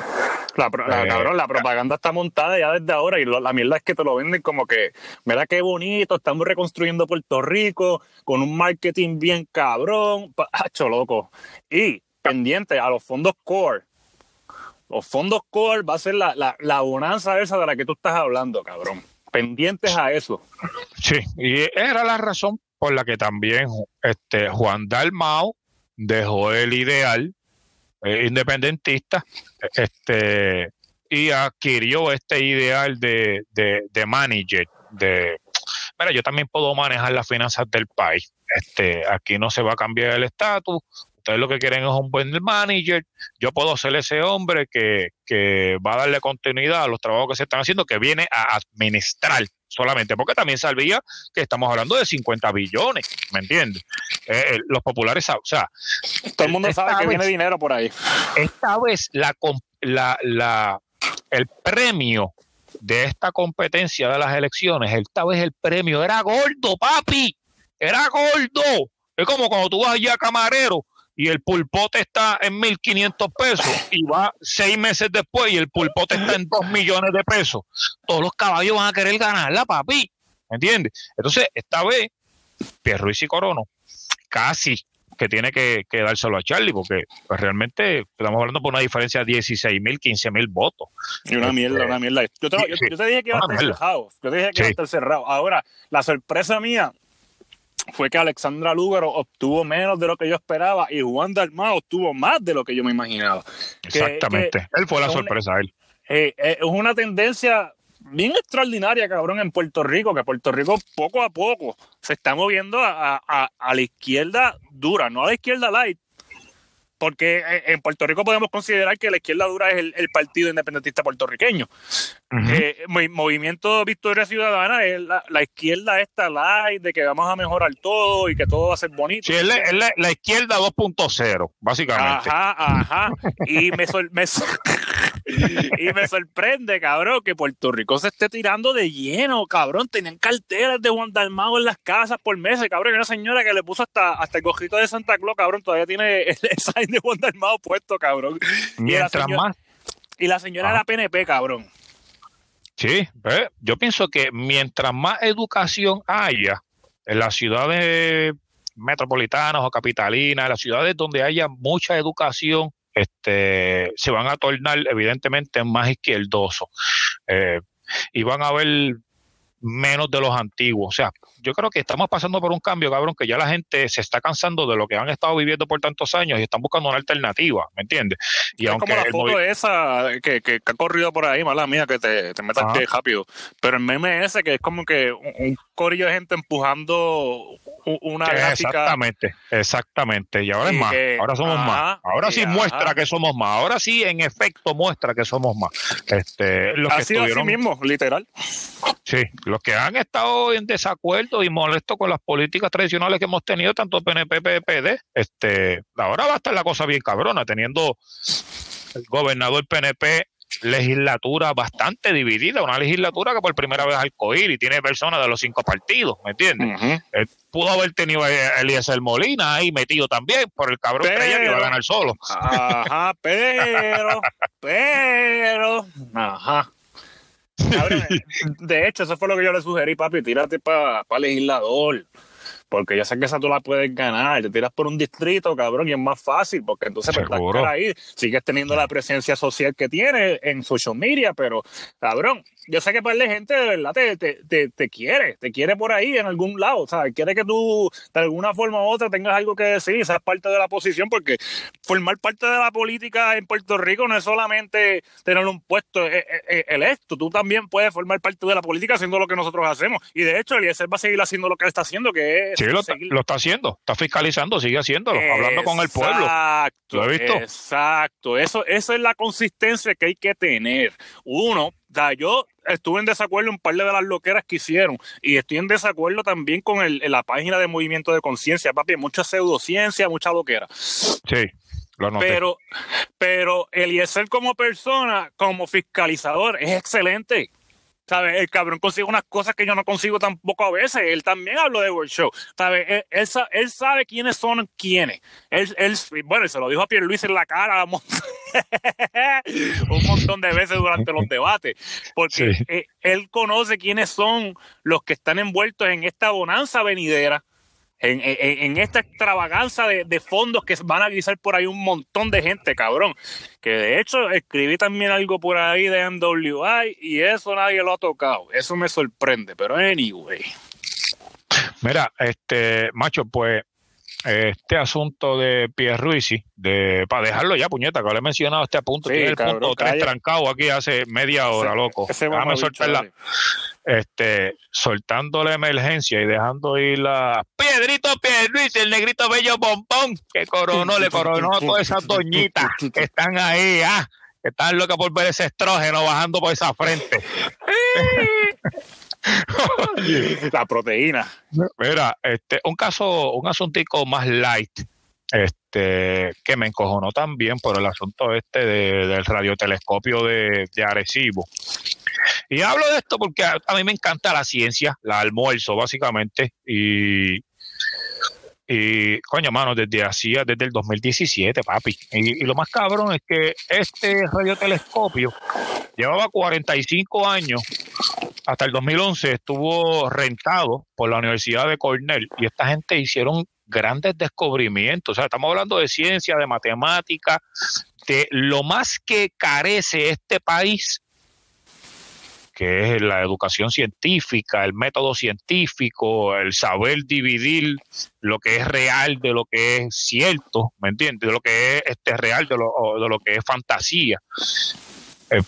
La, Eh, cabrón, la propaganda está montada ya desde ahora y lo- la mierda es que te lo venden como que, mira qué bonito, estamos reconstruyendo Puerto Rico con un marketing bien cabrón, pacho [LAUGHS] loco. Y pendiente a los fondos core. Los fondos core va a ser la, la, la bonanza esa de la que tú estás hablando, cabrón. Pendientes a eso. Sí, y era la razón por la que también este Juan Dalmao dejó el ideal eh, independentista este y adquirió este ideal de, de, de manager, de mira, yo también puedo manejar las finanzas del país. Este, aquí no se va a cambiar el estatus. Ustedes lo que quieren es un buen manager. Yo puedo ser ese hombre que, que va a darle continuidad a los trabajos que se están haciendo, que viene a administrar solamente, porque también sabía que estamos hablando de 50 billones, ¿me entiendes? Eh, eh, los populares, o sea, Todo el mundo sabe que vez- viene dinero por ahí. esta vez la, la, la, el premio de esta competencia de las elecciones, esta vez el premio era gordo, papi, era gordo. Es como cuando tú vas allá a camarero y el pulpote está en 1.500 pesos y va seis meses después y el pulpote está en 2 millones de pesos. Todos los caballos van a querer ganarla, papi. ¿Me entiendes? Entonces, esta vez, Pierruiz y Corono casi que tiene que, que dárselo a Charlie, porque pues, realmente estamos hablando por una diferencia de 16 mil, 15 mil votos. Y una Este, mierda, una mierda. Yo te, yo- yo te dije que iba a estar cerrado. Yo te dije que iba a estar cerrado. Ahora, la sorpresa mía fue que Alexandra Lúgaro obtuvo menos de lo que yo esperaba y Juan Dalmao obtuvo más de lo que yo me imaginaba. Que- Exactamente. él fue la un- sorpresa, él. Eh, eh, es una tendencia bien extraordinaria, cabrón, en Puerto Rico, que Puerto Rico poco a poco se está moviendo a, a- a la izquierda dura, no a la izquierda light. Porque eh, en Puerto Rico podemos considerar que la izquierda dura es el, el partido independentista puertorriqueño. Eh, movi- movimiento Victoria Ciudadana es la, la izquierda esta light de que vamos a mejorar todo y que todo va a ser bonito. Sí, es la, es la- la izquierda 2.0, básicamente. Ajá, ajá. Y me, me y me sorprende, cabrón, que Puerto Rico se esté tirando de lleno, cabrón. Tenían carteras de Juan Dalmao en las casas por meses, cabrón. Y una señora que le puso hasta, hasta el cojito de Santa Claus, cabrón, todavía tiene el sign de Juan Dalmao puesto, cabrón. Mientras señora- más. Y la señora Ajá. era PNP, cabrón. Sí, yo pienso que mientras más educación haya en la ciudad de, metropolitanas o capitalinas, las ciudades donde haya mucha educación, este, se van a tornar evidentemente más izquierdosos. Eh, y van a haber menos de los antiguos. O sea, yo creo que estamos pasando por un cambio, cabrón, que ya la gente se está cansando de lo que han estado viviendo por tantos años y están buscando una alternativa, ¿me entiendes? Y es como la foto esa que, que, ha corrido por ahí, mala mía, que te, te metas rápido. Pero el meme ese que es como que un, corillo de gente empujando una gráfica. Exactamente, exactamente. Y ahora es más, ahora somos más. Ahora sí muestra que somos más. Ahora sí, en efecto, muestra que somos más. Este, los que sido así mismo, literal. Sí, los que han estado en desacuerdo y molestos con las políticas tradicionales que hemos tenido, tanto PNP, PPD, este, ahora va a estar la cosa bien cabrona, teniendo el gobernador PNP legislatura bastante dividida, una legislatura que por primera vez al coir y tiene personas de los cinco partidos, ¿me entiendes? Eh, pudo haber tenido a Eliezer Molina ahí metido también, por el cabrón creía que iba a ganar solo. Ajá, [LAUGHS] pero, pero, ajá. [LAUGHS] de hecho, eso fue lo que yo le sugerí, papi, tírate para pa legislador. Porque ya sé que esa tú la puedes ganar. Te tiras por un distrito, cabrón, y es más fácil, porque entonces pues, estás ahí, sigues teniendo la presencia social que tienes en social media, pero, cabrón, yo sé que para la gente de verdad te, te, te, quiere, te quiere por ahí en algún lado, o sea, quiere que tú de alguna forma u otra tengas algo que decir, seas parte de la posición, porque formar parte de la política en Puerto Rico no es solamente tener un puesto eh, eh, eh, electo, tú también puedes formar parte de la política haciendo lo que nosotros hacemos. Y de hecho, Eliezer va a seguir haciendo lo que él está haciendo, que es... Sí, lo, está, haciendo, está fiscalizando, sigue haciéndolo, hablando con el pueblo. Exacto, ¿Lo he visto? Exacto, eso, eso es la consistencia que hay que tener. Uno, o yo estuve en desacuerdo en un par de las loqueras que hicieron y estoy en desacuerdo también con el, la página de movimiento de conciencia, papi, mucha pseudociencia, mucha loquera. Sí. Lo pero, pero Eliezer como persona, como fiscalizador, es excelente. ¿Sabes? El cabrón consigue unas cosas que yo no consigo tampoco a veces. Él también habló de World Show. ¿Sabes? Él, sabe quiénes son quiénes. Él, él, bueno, se lo dijo a Pierre Luis en la cara [LAUGHS] un montón de veces durante los debates. Porque eh, él conoce quiénes son los que están envueltos en esta bonanza venidera en, esta extravaganza de, fondos que van a guisar por ahí un montón de gente, cabrón. Que de hecho escribí también algo por ahí de MWI y eso nadie lo ha tocado. Eso me sorprende, pero anyway. Mira, este, macho, pues este asunto de Pierruisi, de para dejarlo ya, puñeta, que le he mencionado este punto, tiene el punto tres trancado aquí hace media hora, loco. Déjame soltarla. Este, soltando la emergencia y dejando ir la Pedrito Pierruisi, el negrito bello bombón, que coronó, le coronó a todas esas doñitas que están ahí, ah, que están locas por ver ese estrógeno bajando por esa frente. [LAUGHS] [LAUGHS] la proteína. Mira, este, un caso, un asuntico más light, este, que me encojonó también por el asunto este del radiotelescopio de, de Arecibo. Y hablo de esto porque a, mí me encanta la ciencia, la almuerzo básicamente, y y, coño, mano, desde hacía, desde el 2017, papi. Y, lo más cabrón es que este radiotelescopio llevaba 45 años, hasta el 2011 estuvo rentado por la Universidad de Cornell y esta gente hicieron grandes descubrimientos. O sea, estamos hablando de ciencia, de matemática, de lo más que carece este país que es la educación científica, el método científico, el saber dividir lo que es real de lo que es cierto, ¿me entiendes? De lo que es este real de lo, de lo que es fantasía. Eh,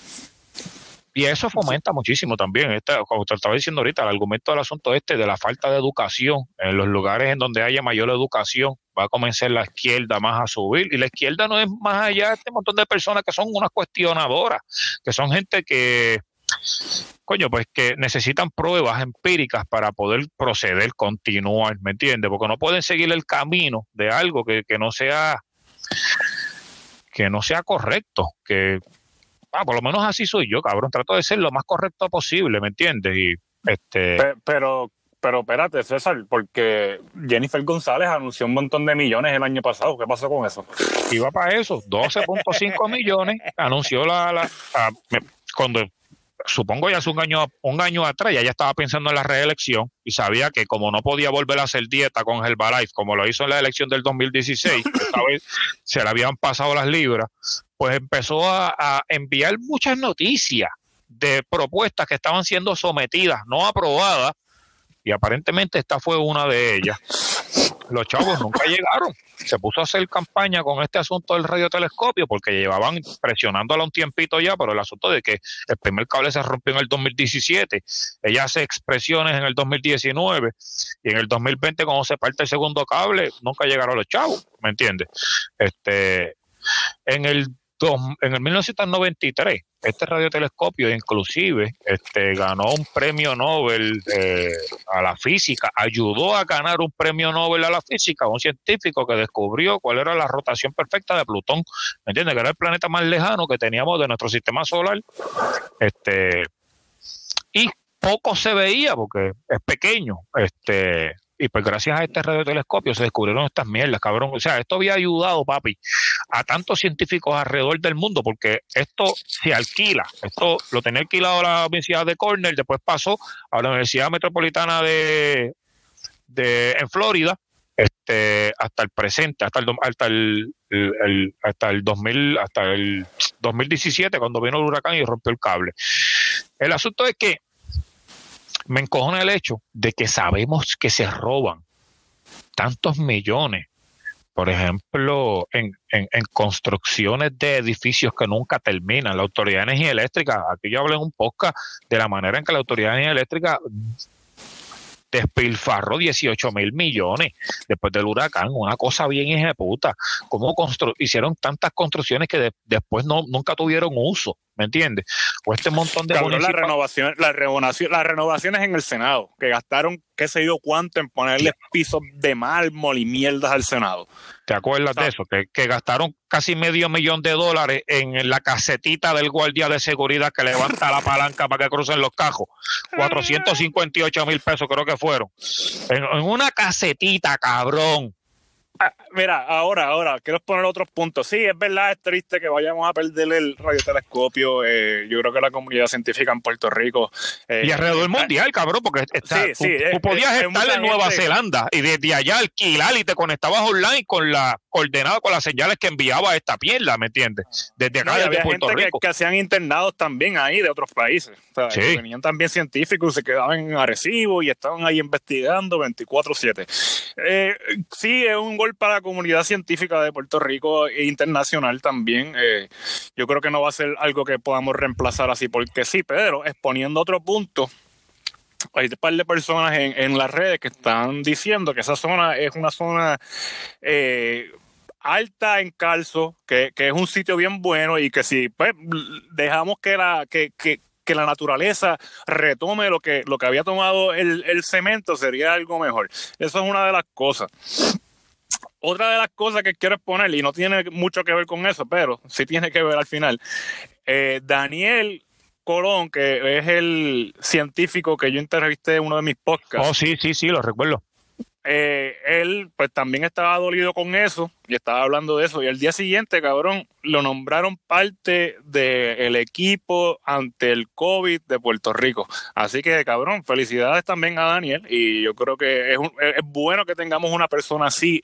y eso fomenta muchísimo también, esta, como te estaba diciendo ahorita, el argumento del asunto este de la falta de educación, en los lugares en donde haya mayor educación, va a comenzar la izquierda más a subir. Y la izquierda no es más allá de este montón de personas que son unas cuestionadoras, que son gente que coño, pues que necesitan pruebas empíricas para poder proceder, continuar, ¿me entiendes? Porque no pueden seguir el camino de algo que, no sea que no sea correcto, que ah, por lo menos así soy yo, cabrón, trato de ser lo más correcto posible, ¿me entiendes? Y este pero pero espérate, César, porque Jennifer González anunció un montón de millones el año pasado. ¿Qué pasó con eso? Iba para eso, 12.5 [LAUGHS] millones. Anunció la, la cuando supongo ya hace un año, un año atrás, ya estaba pensando en la reelección y sabía que como no podía volver a hacer dieta con Herbalife, como lo hizo en la elección del 2016, esta vez se le habían pasado las libras, pues empezó a enviar muchas noticias de propuestas que estaban siendo sometidas, no aprobadas, y aparentemente esta fue una de ellas. Los chavos nunca llegaron. Se puso a hacer campaña con este asunto del radiotelescopio porque llevaban presionándolo un tiempito ya, pero el asunto de que el primer cable se rompió en el 2017, ella hace expresiones en el 2019 y en el 2020 cuando se parte el segundo cable nunca llegaron los chavos, ¿me entiendes? Este, en el en el 1993, este radiotelescopio inclusive este, ganó un premio Nobel eh, a la física, ayudó a ganar un premio Nobel a la física, un científico que descubrió cuál era la rotación perfecta de Plutón, ¿me entiendes? Que era el planeta más lejano que teníamos de nuestro sistema solar. Este, y poco se veía porque es pequeño. Este, y pues gracias a este radiotelescopio se descubrieron estas mierdas, cabrón. O sea, esto había ayudado, papi, a tantos científicos alrededor del mundo, porque esto se alquila. Esto lo tenía alquilado la Universidad de Cornell, después pasó a la Universidad Metropolitana de, de en Florida, este, hasta el presente, hasta el, hasta el, hasta el 2000, hasta el 2017, cuando vino el huracán y rompió el cable. El asunto es que me encojona el hecho de que sabemos que se roban tantos millones, por ejemplo, en, en, construcciones de edificios que nunca terminan. La Autoridad de Energía Eléctrica, aquí yo hablé en un podcast de la manera en que la Autoridad de Energía Eléctrica despilfarró 18 mil millones después del huracán, una cosa bien ejecuta. ¿Cómo hicieron tantas construcciones que después no, nunca tuvieron uso? ¿Me entiendes? O este montón de... la renovación, la renovación, las renovaciones en el Senado, que gastaron qué sé yo cuánto en ponerle pisos de mármol y mierdas al Senado. ¿Te acuerdas de eso? Que, que, gastaron casi medio millón de dólares en la casetita del guardia de seguridad que levanta la palanca para que crucen los cajos. [LAUGHS] 458 mil pesos creo que fueron. En, en una casetita, cabrón. Ah, mira, ahora, ahora, quiero poner otros puntos. Sí, es verdad, es triste que vayamos a perder el radiotelescopio. Eh, yo creo que la comunidad científica en Puerto Rico. Eh, y alrededor del mundial, cabrón, porque está, tú, podías estar en Nueva Zelanda y desde allá alquilar y te conectabas online con la coordenada, con las señales que enviaba esta pierna, ¿me entiendes? Desde acá, desde Puerto Rico. Que, que hacían internados también ahí de otros países. O sea, Venían también científicos, se quedaban en Arecibo y estaban ahí investigando 24-7. Eh, sí, es un gol para la comunidad científica de Puerto Rico e internacional también. Eh, yo creo que no va a ser algo que podamos reemplazar así porque sí, pero exponiendo otro punto, hay un par de personas en, las redes que están diciendo que esa zona es una zona eh, alta en calzo, que, es un sitio bien bueno y que si pues, dejamos que la, que, la naturaleza retome lo que, lo que había tomado el, el cemento, sería algo mejor. Eso es una de las cosas. Otra de las cosas que quiero exponer, y no tiene mucho que ver con eso, pero sí tiene que ver al final. Eh, Daniel Colón, que es el científico que yo entrevisté en uno de mis podcasts. Oh, sí, sí, sí, lo recuerdo. Eh, él pues también estaba dolido con eso y estaba hablando de eso y el día siguiente cabrón lo nombraron parte del equipo ante el COVID de Puerto Rico así que cabrón felicidades también a Daniel y yo creo que es, es bueno que tengamos una persona así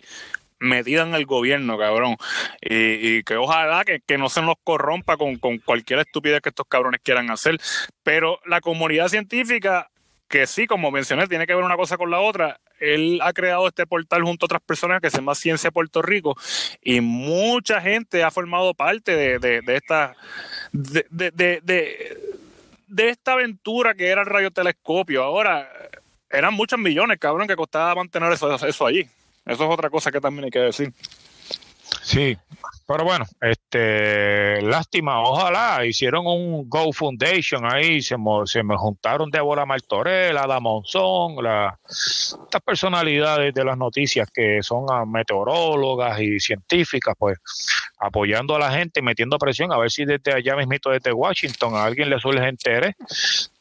metida en el gobierno, cabrón. Y, que ojalá que, no se nos corrompa con, cualquier estupidez que estos cabrones quieran hacer. Pero la comunidad científica, que sí, como mencioné, tiene que ver una cosa con la otra. Él ha creado este portal junto a otras personas que se llama Ciencia Puerto Rico y mucha gente ha formado parte de, de, esta de, de, de, esta aventura que era el radiotelescopio. Ahora, eran muchos millones, cabrón, que costaba mantener eso allí. Eso es otra cosa que también hay que decir. Sí, pero bueno, este, lástima, ojalá hicieron un Go Foundation ahí, se, se me juntaron Débora Martorell, Ada Monzón, la, estas personalidades de las noticias que son meteorólogas y científicas, pues apoyando a la gente, metiendo presión, a ver si desde allá mismito, desde Washington, a alguien le surge interés,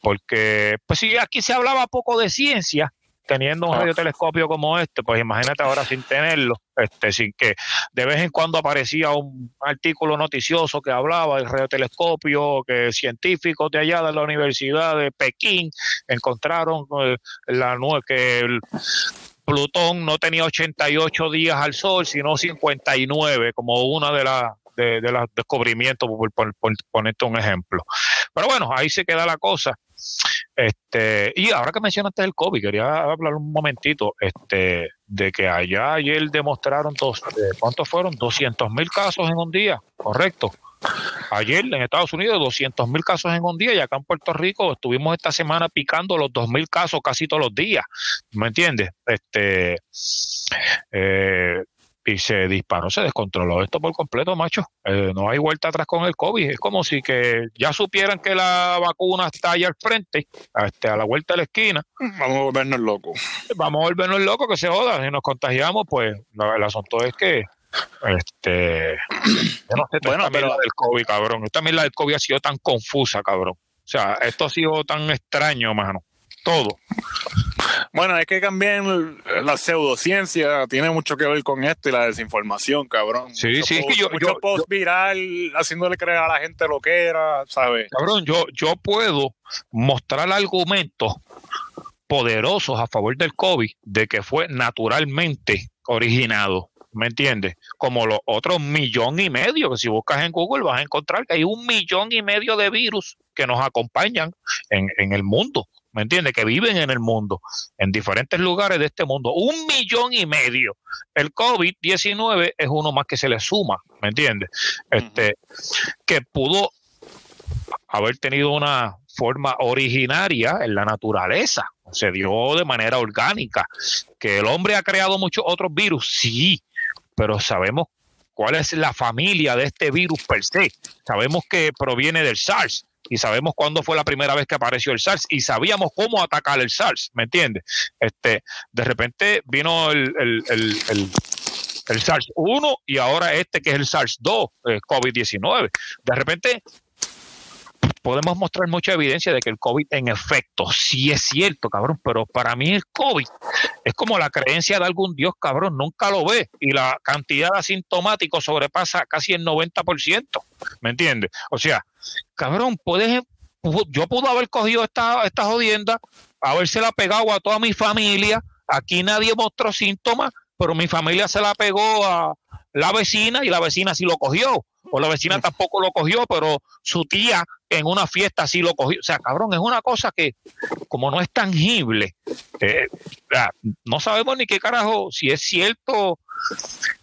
porque pues si aquí se hablaba poco de ciencia, teniendo un Ah. radiotelescopio como este, pues imagínate ahora sin tenerlo, este, sin que de vez en cuando aparecía un artículo noticioso que hablaba del radiotelescopio, que científicos de allá de la Universidad de Pekín encontraron eh, la nue- que el Plutón no tenía 88 días al Sol, sino 59, como una de las de, los descubrimientos, por ponerte un ejemplo. Pero bueno, ahí se queda la cosa. Este, y ahora que mencionaste el COVID, quería hablar un momentito este, de que allá ayer demostraron dos, eh, ¿cuántos fueron? 200 mil casos en un día, correcto. Ayer en Estados Unidos 200 mil casos en un día y acá en Puerto Rico estuvimos esta semana picando los 2 mil casos casi todos los días, ¿me entiendes? Este, eh, y se disparó, se descontroló esto por completo, macho. Eh, no hay vuelta atrás con el COVID. Es como si que ya supieran que la vacuna está ahí al frente, este, a la vuelta de la esquina. Vamos a volvernos locos. Vamos a volvernos locos que se joda. Si nos contagiamos, pues no, el asunto es que este yo no sé Bueno, esta pero- del COVID, cabrón. Esta mierda del COVID ha sido tan confusa, cabrón. O sea, esto ha sido tan extraño, mano. Todo. Bueno, es que también la pseudociencia tiene mucho que ver con esto y la desinformación, cabrón. Sí, Mucho sí, es que post- yo- mucho yo- post viral haciéndole creer a la gente lo que era, ¿sabes? Cabrón, yo, yo puedo mostrar argumentos poderosos a favor del COVID de que fue naturalmente originado. ¿Me entiendes? Como los otros millón y medio, que si buscas en Google vas a encontrar que hay un millón y medio de virus que nos acompañan en, en el mundo. ¿Me entiendes? Que viven en el mundo, en diferentes lugares de este mundo. Un millón y medio. El COVID-19 es uno más que se le suma, ¿me entiendes? Este, que pudo haber tenido una forma originaria en la naturaleza, se dio de manera orgánica. Que el hombre ha creado muchos otros virus, sí, pero sabemos cuál es la familia de este virus per se. Sabemos que proviene del SARS y sabemos cuándo fue la primera vez que apareció el SARS y sabíamos cómo atacar el SARS, ¿me entiendes? Este, de repente vino el, el, el, el el SARS-1 y ahora este que es el SARS-2, eh, COVID-19. De repente podemos mostrar mucha evidencia de que el COVID en efecto sí es cierto, cabrón, pero para mí el COVID es como la creencia de algún Dios, cabrón, nunca lo ve y la cantidad de asintomáticos sobrepasa casi el 90%, ¿me entiendes? O sea, cabrón, puedes, yo pude haber cogido esta, esta jodienda, habérsela pegado a toda mi familia, aquí nadie mostró síntomas, pero mi familia se la pegó a la vecina y la vecina sí lo cogió. O la vecina tampoco lo cogió, pero su tía en una fiesta sí lo cogió. O sea, cabrón, es una cosa que como no es tangible, eh, no sabemos ni qué carajo, si es cierto,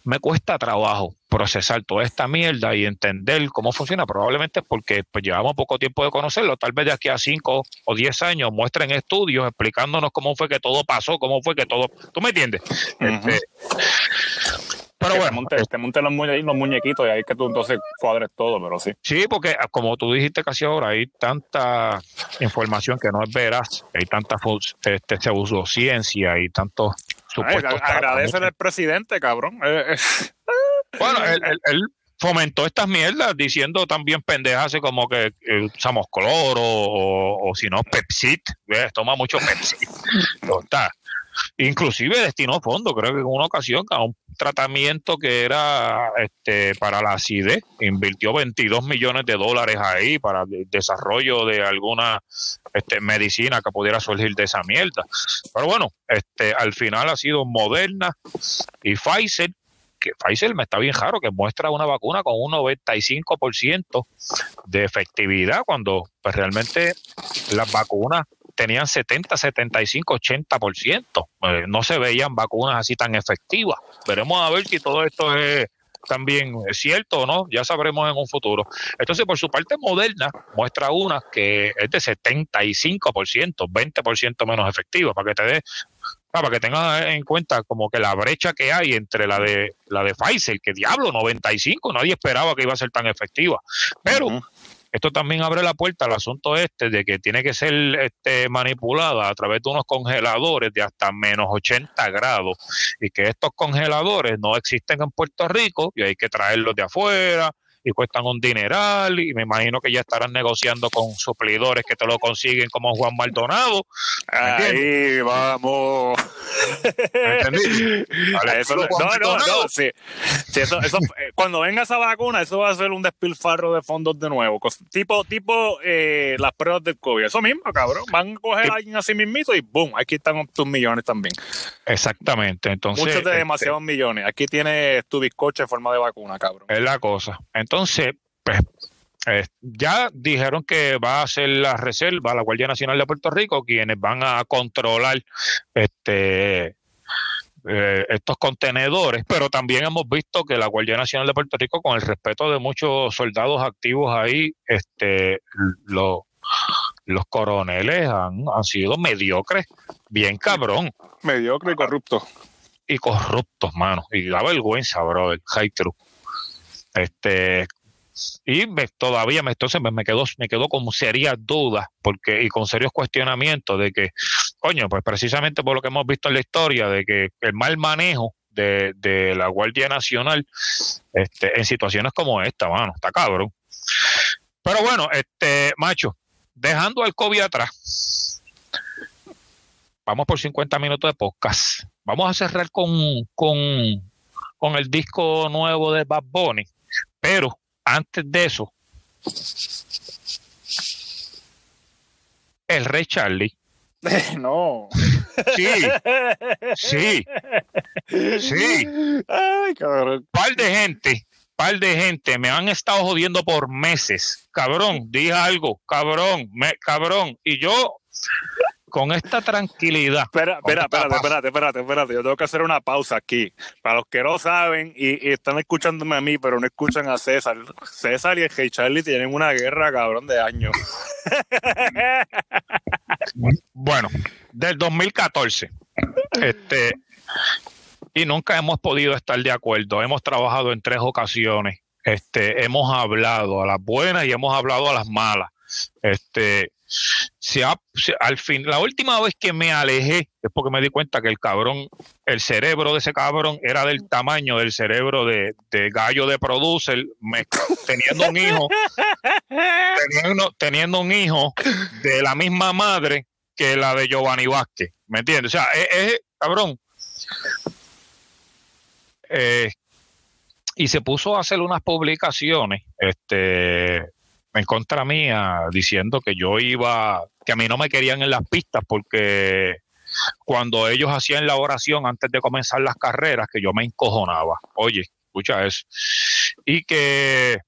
me cuesta trabajo procesar toda esta mierda y entender cómo funciona. Probablemente porque pues, llevamos poco tiempo de conocerlo. Tal vez de aquí a cinco o diez años muestren estudios explicándonos cómo fue que todo pasó, cómo fue que todo... ¿Tú me entiendes? Uh -huh. este, pero bueno, te montes, te montes los, muñe los, muñequitos y ahí que tú entonces cuadres todo, pero sí. Sí, porque como tú dijiste casi ahora, hay tanta información que no es veraz, hay tanta este, pseudociencia y tantos supuestos. Agradece al presidente, cabrón. Eh, [LAUGHS] bueno, él, él, él, fomentó estas mierdas diciendo también pendejas como que eh, usamos cloro o, o si no Pepsi, toma mucho Pepsi. [LAUGHS] está. Inclusive destinó fondos, creo que en una ocasión, a un tratamiento que era este para la acidez, invirtió 22 millones de dólares ahí para el desarrollo de alguna este, medicina que pudiera surgir de esa mierda. Pero bueno, este al final ha sido Moderna y Pfizer, que Pfizer me está bien raro, que muestra una vacuna con un 95% de efectividad cuando pues, realmente las vacunas tenían 70, 75, 80%. Eh, no se veían vacunas así tan efectivas. Veremos a ver si todo esto es también es cierto o no, ya sabremos en un futuro. Entonces, por su parte, Moderna muestra una que es de 75%, 20% menos efectiva, para que te dé para que tengas en cuenta como que la brecha que hay entre la de la de Pfizer, que diablo, 95, nadie esperaba que iba a ser tan efectiva. Pero. Esto también abre la puerta al asunto este de que tiene que ser este, manipulada a través de unos congeladores de hasta menos 80 grados. Y que estos congeladores no existen en Puerto Rico y hay que traerlos de afuera y cuestan un dineral y me imagino que ya estarán negociando con suplidores que te lo consiguen como Juan Maldonado. Ahí vamos. ¿Entendí? no, no, no. Sí. eso, eso, [LAUGHS] eh, cuando venga esa vacuna, eso va a ser un despilfarro de fondos de nuevo. Tipo, tipo eh, las pruebas del COVID. Eso mismo, cabrón. Van a coger a alguien así mismito y boom, aquí están tus millones también. Exactamente. Entonces, Muchos de este demasiados millones. Aquí tienes tu bizcocho en forma de vacuna, cabrón. Es la cosa. Entonces, pues eh, ya dijeron que va a ser la reserva, la Guardia Nacional de Puerto Rico, quienes van a controlar este eh, estos contenedores, pero también hemos visto que la Guardia Nacional de Puerto Rico, con el respeto de muchos soldados activos ahí, este, los coroneles han, han sido mediocres, bien cabrón. Mediocre y corrupto. Y corruptos, mano. Y da vergüenza, bro, el high Este, y me, todavía me, entonces me, me, quedo, me quedo con serias dudas porque, y con serios cuestionamientos de que, coño, pues precisamente por lo que hemos visto en la historia, de que el mal manejo de, de la Guardia Nacional este, en situaciones como esta, mano, está cabrón. Pero bueno, este, macho, dejando al COVID atrás, vamos por 50 minutos de podcast. Vamos a cerrar con, con, con el disco nuevo de Bad Bunny, antes de eso, el rey Charlie. [LAUGHS] No. Sí. Sí. Sí. Ay, cabrón. Par de gente, par de gente me han estado jodiendo por meses. Cabrón, dije algo, cabrón, me, cabrón. Y yo con esta tranquilidad. Espera, espera, espérate, espérate, espérate, espérate. Yo tengo que hacer una pausa aquí. Para los que no saben y, están escuchándome a mí, pero no escuchan a César. César y el Hey Charlie tienen una guerra, cabrón, de años. [LAUGHS] bueno, del 2014. Este. Y nunca hemos podido estar de acuerdo. Hemos trabajado en tres ocasiones. Este, hemos hablado a las buenas y hemos hablado a las malas. Este, se al fin, la última vez que me alejé es porque me di cuenta que el cabrón, el cerebro de ese cabrón era del tamaño del cerebro de, gallo de producer, teniendo un hijo, teniendo, un hijo de la misma madre que la de Giovanni Vázquez, ¿me entiendes? O sea, es, cabrón. Eh, y se puso a hacer unas publicaciones, este, en contra mía diciendo que yo iba, que a mí no me querían en las pistas porque cuando ellos hacían la oración antes de comenzar las carreras, que yo me encojonaba. Oye, escucha eso. Y que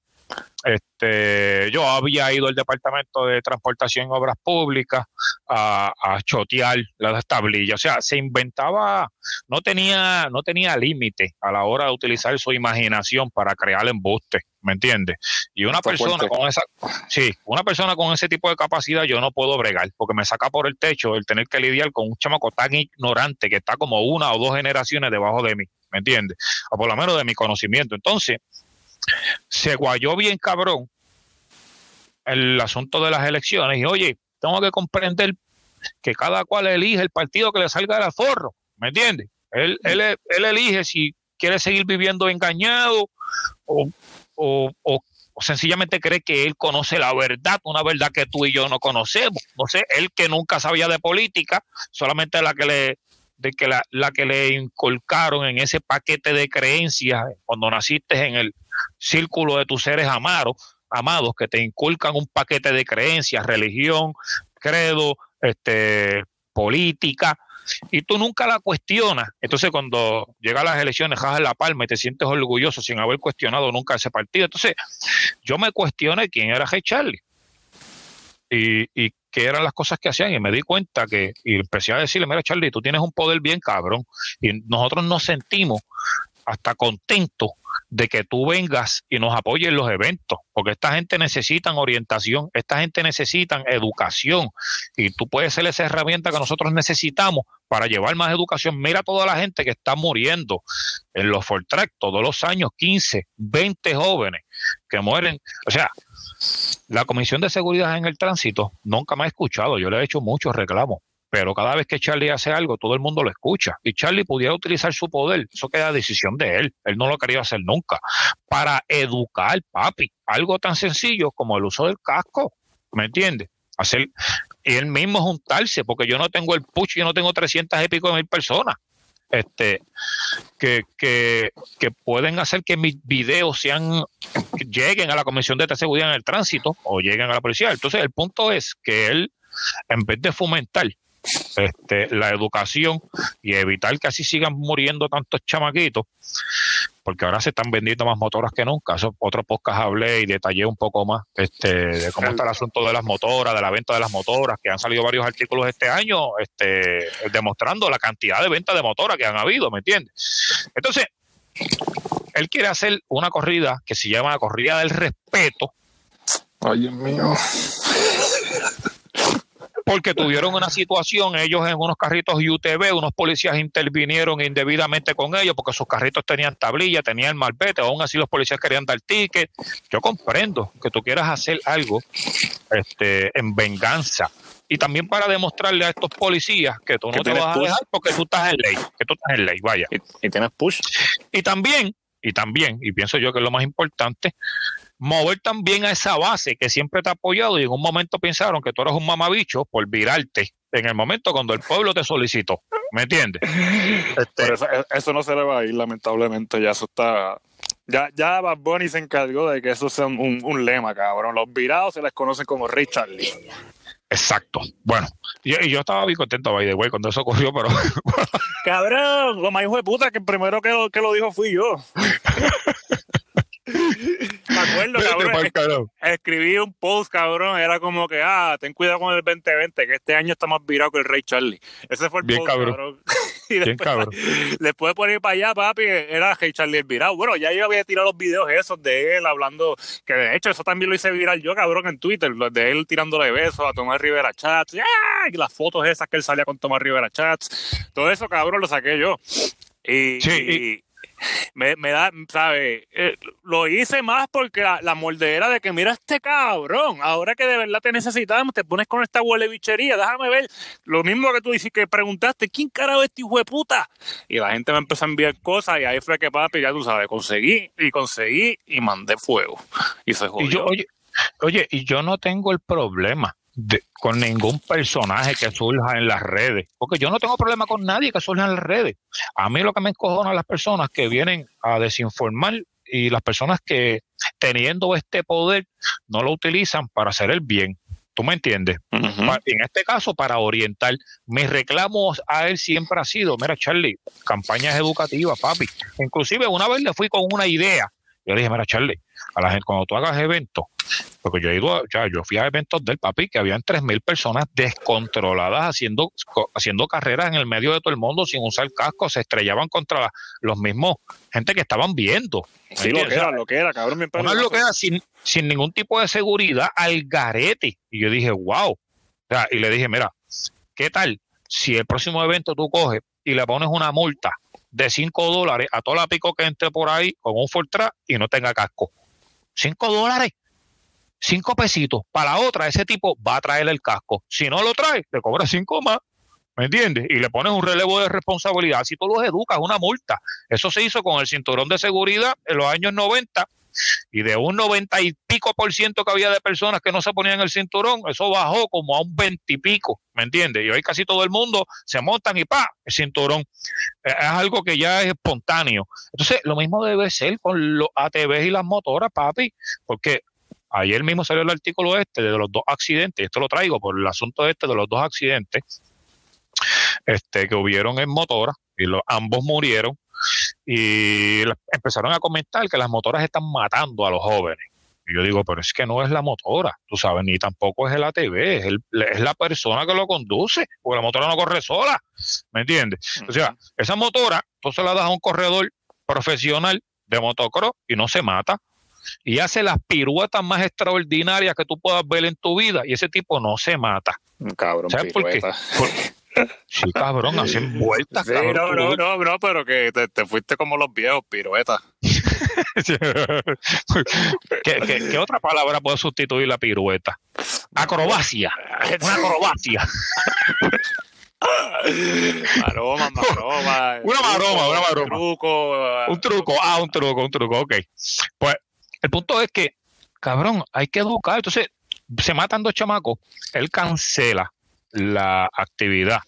este, yo había ido al Departamento de Transportación y Obras Públicas a, a chotear las tablillas. O sea, se inventaba, no tenía, no tenía límite a la hora de utilizar su imaginación para crear embuste, ¿me entiendes? Y una persona con esa, sí, una persona con ese tipo de capacidad yo no puedo bregar, porque me saca por el techo el tener que lidiar con un chamaco tan ignorante que está como una o dos generaciones debajo de mí, ¿me entiendes? O por lo menos de mi conocimiento. Entonces, se guayó bien cabrón el asunto de las elecciones y oye, tengo que comprender que cada cual elige el partido que le salga del forro, ¿me entiendes? Él, él, él, elige si quiere seguir viviendo engañado o, o, o, sencillamente cree que él conoce la verdad, una verdad que tú y yo no conocemos. No sé, él que nunca sabía de política, solamente la que le de que la, la que le inculcaron en ese paquete de creencias cuando naciste en el círculo de tus seres amados, amados que te inculcan un paquete de creencias, religión, credo, este, política, y tú nunca la cuestionas. Entonces, cuando llega las elecciones, jajas la palma y te sientes orgulloso sin haber cuestionado nunca ese partido. Entonces, yo me cuestioné quién era G. Charlie y, y qué eran las cosas que hacían, y me di cuenta que, y empecé a decirle: Mira, Charlie, tú tienes un poder bien cabrón, y nosotros nos sentimos hasta contentos de que tú vengas y nos apoyes en los eventos, porque esta gente necesita orientación, esta gente necesita educación y tú puedes ser esa herramienta que nosotros necesitamos para llevar más educación. Mira toda la gente que está muriendo en los Fortrack todos los años, 15, 20 jóvenes que mueren. O sea, la Comisión de Seguridad en el Tránsito nunca me ha escuchado, yo le he hecho muchos reclamos pero cada vez que Charlie hace algo, todo el mundo lo escucha. Y Charlie pudiera utilizar su poder, eso queda decisión de él. Él no lo quería hacer nunca. Para educar, papi, algo tan sencillo como el uso del casco, ¿me entiendes? Hacer, y él mismo juntarse, porque yo no tengo el push, yo no tengo 300 y pico de mil personas este que, que, que, pueden hacer que mis videos sean lleguen a la Comisión de Seguridad en el Tránsito o lleguen a la policía. Entonces el punto es que él, en vez de fomentar este, la educación y evitar que así sigan muriendo tantos chamaquitos, porque ahora se están vendiendo más motoras que nunca. Eso, otro podcast hablé y detallé un poco más este, de cómo está el asunto de las motoras, de la venta de las motoras, que han salido varios artículos este año este, demostrando la cantidad de ventas de motoras que han habido, ¿me entiendes? Entonces, él quiere hacer una corrida que se llama la corrida del respeto. Ay, Dios mío porque tuvieron una situación, ellos en unos carritos UTV, unos policías intervinieron indebidamente con ellos porque sus carritos tenían tablilla, tenían malvete, aún así los policías querían dar ticket. Yo comprendo que tú quieras hacer algo este, en venganza y también para demostrarle a estos policías que tú no te vas a dejar porque tú estás en ley, que tú estás en ley, vaya. y tienes push. Y también, y también, y pienso yo que es lo más importante, mover también a esa base que siempre te ha apoyado y en un momento pensaron que tú eres un mamabicho por virarte en el momento cuando el pueblo te solicitó. ¿Me entiendes? Este, eso, no se le va a ir, lamentablemente. Ya eso está. Ya, ya Bad Bunny se encargó de que eso sea un, lema, cabrón. Los virados se les conocen como Richard Lee. Exacto. Bueno, y, yo estaba bien contento, by the way, cuando eso ocurrió, pero. [LAUGHS] Cabrón, lo más hijo de puta que el primero que, que lo dijo fui yo. [LAUGHS] Acuerdo, cabrón. Escribí un post, cabrón. Era como que, ah, ten cuidado con el 2020, que este año está más virado que el Rey Charlie. Ese fue el Bien post, cabrón. [LAUGHS] y después, Bien cabrón. después de poner para allá, papi, era Rey Charlie el virado. Bueno, ya yo había tirado los videos esos de él hablando, que de hecho eso también lo hice viral yo, cabrón, en Twitter, de él tirándole besos a Tomás Rivera Chats. Y las fotos esas que él salía con Tomás Rivera Chats. Todo eso, cabrón, lo saqué yo. Y, sí, me, me da, ¿sabes? Eh, lo hice más porque la, la, de que mira este cabrón, ahora que de verdad te necesitamos, te pones con esta huele bichería, déjame ver. Lo mismo que tú dices que preguntaste, ¿quién carajo es este hijo de puta? Y la gente me empezó a enviar cosas y ahí fue que papi, ya tú sabes, conseguí y conseguí y mandé fuego. Y se jodió. Y yo, oye, oye, y yo no tengo el problema con ningún personaje que surja en las redes, porque yo no tengo problema con nadie que surja en las redes. A mí lo que me encojona las personas que vienen a desinformar y las personas que teniendo este poder no lo utilizan para hacer el bien. ¿Tú me entiendes? En este caso, para orientar, mis reclamos a él siempre ha sido, mira Charlie, campañas educativas, papi. Inclusive una vez le fui con una idea. Yo le dije, mira Charlie, a la gente, cuando tú hagas eventos, porque yo he ido, ya, yo fui a eventos del papi que habían 3.000 personas descontroladas haciendo, haciendo carreras en el medio de todo el mundo sin usar casco, se estrellaban contra los mismos gente que estaban viendo. Sí, lo que era, lo que era, cabrón. Una lo que era sin, sin ningún tipo de seguridad al garete. Y yo dije, wow. y le dije, mira, ¿qué tal si el próximo evento tú coges y le pones una multa de 5 dólares a toda la pico que entre por ahí con un Fortra y no tenga casco? 5 dólares cinco pesitos. Para la otra, ese tipo va a traer el casco. Si no lo trae, le cobra cinco más. ¿Me entiendes? Y le pones un relevo de responsabilidad. Si tú los educas, una multa. Eso se hizo con el cinturón de seguridad en los años 90 y de un 90 y pico por ciento que había de personas que no se ponían el cinturón, eso bajó como a un 20 y pico, ¿me entiendes? Y hoy casi todo el mundo se montan y pa, el cinturón. Es algo que ya es espontáneo. Entonces, lo mismo debe ser con los ATVs y las motoras, papi, porque Ayer mismo salió el artículo este de los dos accidentes, esto lo traigo por el asunto este de los dos accidentes este, que hubieron en motora, y los, ambos murieron, y empezaron a comentar que las motoras están matando a los jóvenes. Y yo digo, pero es que no es la motora, tú sabes, ni tampoco es el ATV, es, es la persona que lo conduce, porque la motora no corre sola, ¿me entiendes? O sea, esa motora, tú se la das a un corredor profesional de motocross y no se mata, y hace las piruetas más extraordinarias que tú puedas ver en tu vida y ese tipo no se mata. Cabrón, ¿Sabes por qué? Sí, cabrón, hacen vueltas, cabrón. No, no, no, no, pero que te, fuiste como los viejos, piruetas. [LAUGHS] ¿Qué, qué, otra palabra puede sustituir la pirueta? Acrobacia. Una acrobacia. maroma, maroma. [LAUGHS] una maroma, una maroma. Un truco. Un truco, ah, un truco, un truco, ok. Pues el punto es que, cabrón, hay que educar. Entonces, se matan dos chamacos, él cancela la actividad.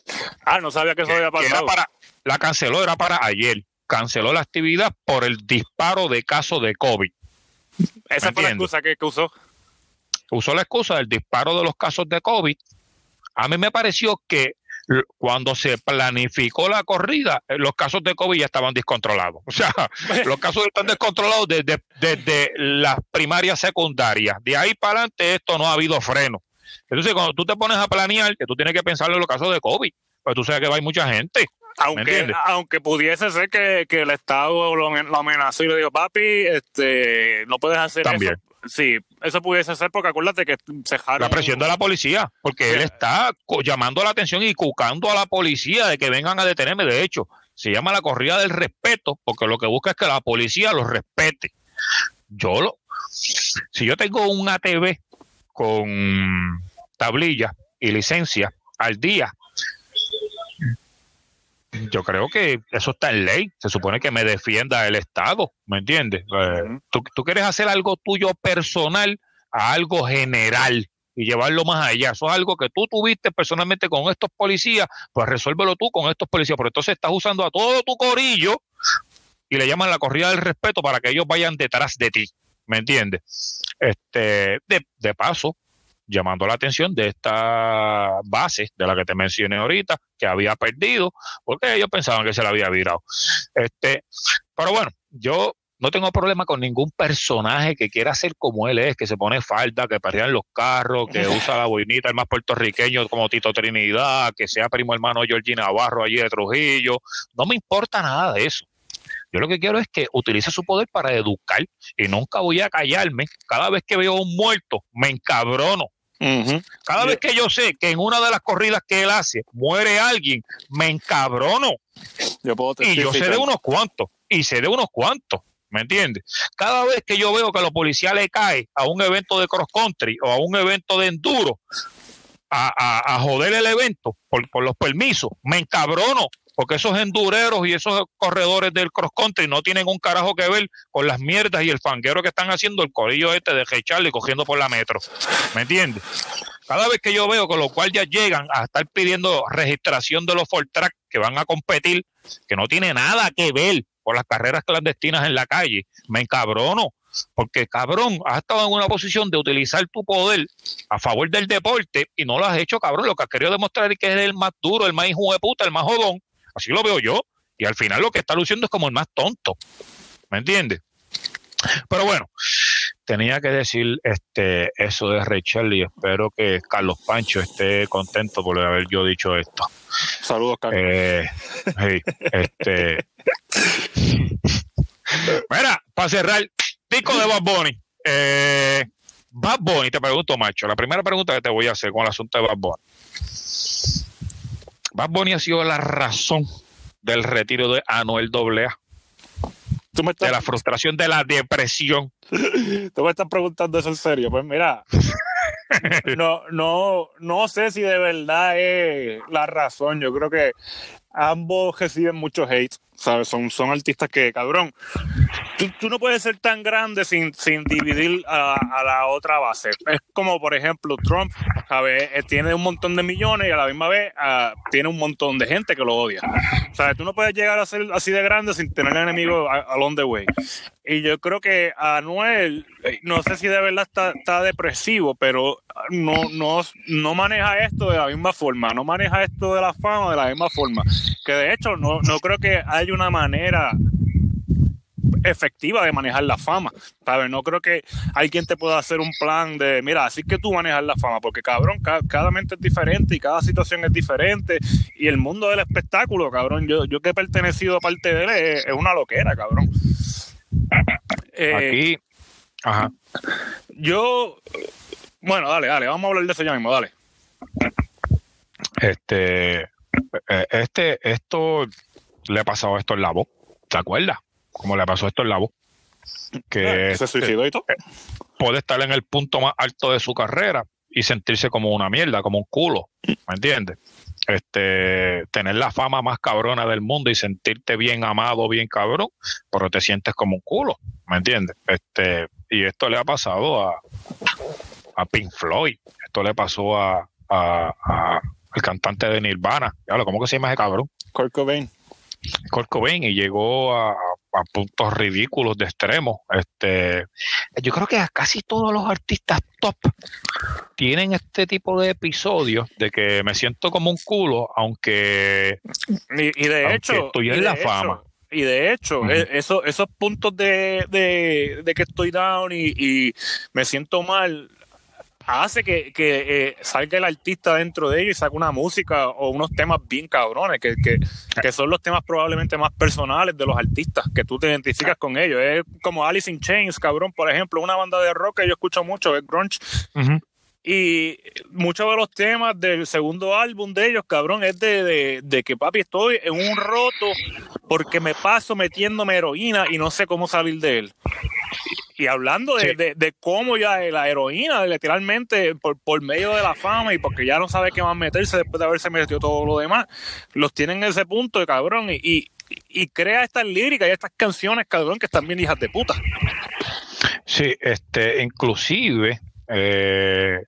Ah, no sabía que eso había pasado. para, la canceló, era para ayer. Canceló la actividad por el disparo de casos de COVID. Esa fue la excusa que, que usó. Usó la excusa del disparo de los casos de COVID. A mí me pareció que cuando se planificó la corrida, eh, los casos de COVID ya estaban descontrolados. [LAUGHS] O sea, los casos están descontrolados desde, desde las primarias secundarias. De ahí para adelante esto no ha habido freno. Entonces, cuando tú te pones a planear, que tú tienes que pensar en los casos de COVID, pues tú sabes que va hay mucha gente. Aunque, aunque pudiese ser que, el Estado lo, amenazó y le dijo, papi, este, no puedes hacer También. eso. Sí, eso pudiese ser porque acuérdate que se La presión de la policía, porque él está llamando la atención y cucando a la policía de que vengan a detenerme. De hecho, se llama la corrida del respeto, porque lo que busca es que la policía los respete. Yo lo. Si yo tengo un ATV con tablilla y licencia al día, yo creo que eso está en ley. Se supone que me defienda el Estado, ¿me entiendes? Eh, tú, tú, quieres hacer algo tuyo personal a algo general y llevarlo más allá. Eso es algo que tú tuviste personalmente con estos policías, pues resuélvelo tú con estos policías. Pero entonces estás usando a todo tu corillo y le llaman la corrida del respeto para que ellos vayan detrás de ti, ¿me entiendes? Este, de, de paso, llamando la atención de esta base de la que te mencioné ahorita, que había perdido, porque ellos pensaban que se la había virado. Este, pero bueno, yo no tengo problema con ningún personaje que quiera ser como él es, que se pone falda, que en los carros, que [LAUGHS] usa la boinita, el más puertorriqueño como Tito Trinidad, que sea primo hermano Georgie Navarro allí de Trujillo. No me importa nada de eso. Yo lo que quiero es que utilice su poder para educar y nunca voy a callarme. Cada vez que veo un muerto, me encabrono cada vez que yo sé que en una de las corridas que él hace muere alguien, me encabrono. y yo sé de unos cuantos, y sé de unos cuantos. ¿Me entiendes? Cada vez que yo veo que los policías le cae a un evento de cross country o a un evento de enduro a, joder el evento por, por, los permisos, me encabrono porque esos endureros y esos corredores del cross country no tienen un carajo que ver con las mierdas y el fanguero que están haciendo el corillo este de y cogiendo por la metro. ¿Me entiendes? Cada vez que yo veo con lo cual ya llegan a estar pidiendo registración de los Ford Track que van a competir, que no tiene nada que ver con las carreras clandestinas en la calle, me encabrono. Porque cabrón, has estado en una posición de utilizar tu poder a favor del deporte y no lo has hecho, cabrón. Lo que has querido demostrar es que eres el más duro, el más hijo de puta, el más jodón. Así lo veo yo. Y al final lo que está luciendo es como el más tonto. ¿Me entiendes? Pero bueno, tenía que decir este eso de Rachel y espero que Carlos Pancho esté contento por haber yo dicho esto. Saludos, Carlos. Eh, este, Mira, para cerrar, pico de Bad Bunny. Eh, Bad Bunny, te pregunto, macho. La primera pregunta que te voy a hacer con el asunto de Bad Bunny. Bad Bunny ha sido la razón del retiro de Anuel AA. de la frustración, de la depresión. [LAUGHS] Tú me estás preguntando eso en serio. Pues mira, [LAUGHS] no, no, no sé si de verdad es la razón. Yo creo que ambos reciben mucho hate. Son, son artistas que, cabrón, tú, no puedes ser tan grande sin, sin dividir a, la otra base. Es como, por ejemplo, Trump, ¿sabes? Eh, tiene un montón de millones y a la misma vez ah, tiene un montón de gente que lo odia. ¿Sabes? Tú no puedes llegar a ser así de grande sin tener enemigos along the way. Y yo creo que Anuel, eh, no sé si de verdad está, está depresivo, pero no, no, no maneja esto de la misma forma, no maneja esto de la fama de la misma forma. Que de hecho no, no creo que haya una manera efectiva de manejar la fama, ¿sabes? No creo que alguien te pueda hacer un plan de, mira, así que tú manejas la fama, porque cabrón, cada, mente es diferente y cada situación es diferente y el mundo del espectáculo, cabrón, yo, yo que he pertenecido a parte de él es, una loquera, cabrón. Eh, Aquí, ajá. Yo, bueno, dale, dale, vamos a hablar de eso ya mismo, dale. Este, eh, este, esto le ha pasado esto en la voz, ¿te acuerdas? Como le pasó esto en la voz. Que ah, se suicidó y todo. Eh, puede estar en el punto más alto de su carrera y sentirse como una mierda, como un culo, ¿me entiendes? Este, tener la fama más cabrona del mundo y sentirte bien amado, bien cabrón, pero te sientes como un culo, ¿me entiendes? Este, y esto le ha pasado a, a Pink Floyd, esto le pasó a, a, el cantante de Nirvana, ¿cómo que se llama ese cabrón? Kurt Cobain. Kurt Cobain y llegó a, a puntos ridículos de extremo. Este, yo creo que casi todos los artistas top tienen este tipo de episodios de que me siento como un culo, aunque y, de hecho estoy en la fama. Y de hecho, e, eso, esos puntos de, de, que estoy down y, y me siento mal, hace que, eh, salga el artista dentro de ellos y saque una música o unos temas bien cabrones, que, que, son los temas probablemente más personales de los artistas, que tú te identificas con ellos. Es como Alice in Chains, cabrón, por ejemplo, una banda de rock que yo escucho mucho, es grunge. Y muchos de los temas del segundo álbum de ellos, cabrón, es de, de, que papi estoy en un roto porque me paso metiéndome heroína y no sé cómo salir de él. Y hablando de, cómo ya la heroína, literalmente, por, por, medio de la fama y porque ya no sabe qué más meterse después de haberse metido todo lo demás, los tienen en ese punto de cabrón y, y, crea estas líricas y estas canciones, cabrón, que están bien hijas de puta. Sí, este, inclusive, eh,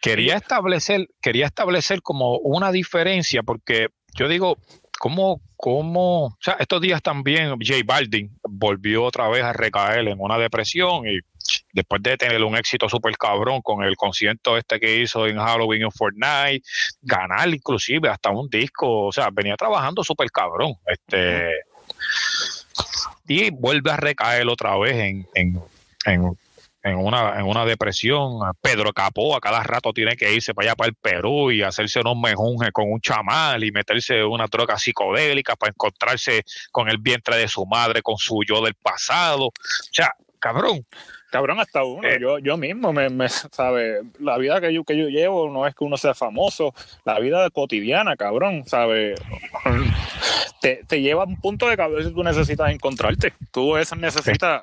quería establecer, quería establecer como una diferencia, porque yo digo, ¿cómo, cómo, o sea, estos días también J Balvin volvió otra vez a recaer en una depresión y después de tener un éxito súper cabrón con el concierto este que hizo en Halloween en Fortnite, ganar inclusive hasta un disco, o sea, venía trabajando súper cabrón, este, y vuelve a recaer otra vez en, en, en en una, en una depresión. Pedro Capó a cada rato tiene que irse para allá, para el Perú y hacerse unos mejunjes con un chamal y meterse una droga psicodélica para encontrarse con el vientre de su madre, con su yo del pasado. O sea, cabrón. Cabrón, hasta uno. Eh. yo, yo mismo, me, me, sabe, la vida que yo, que yo llevo no es que uno sea famoso, la vida cotidiana, cabrón, sabe, te, te lleva a un punto de que a veces tú necesitas encontrarte. Tú necesitas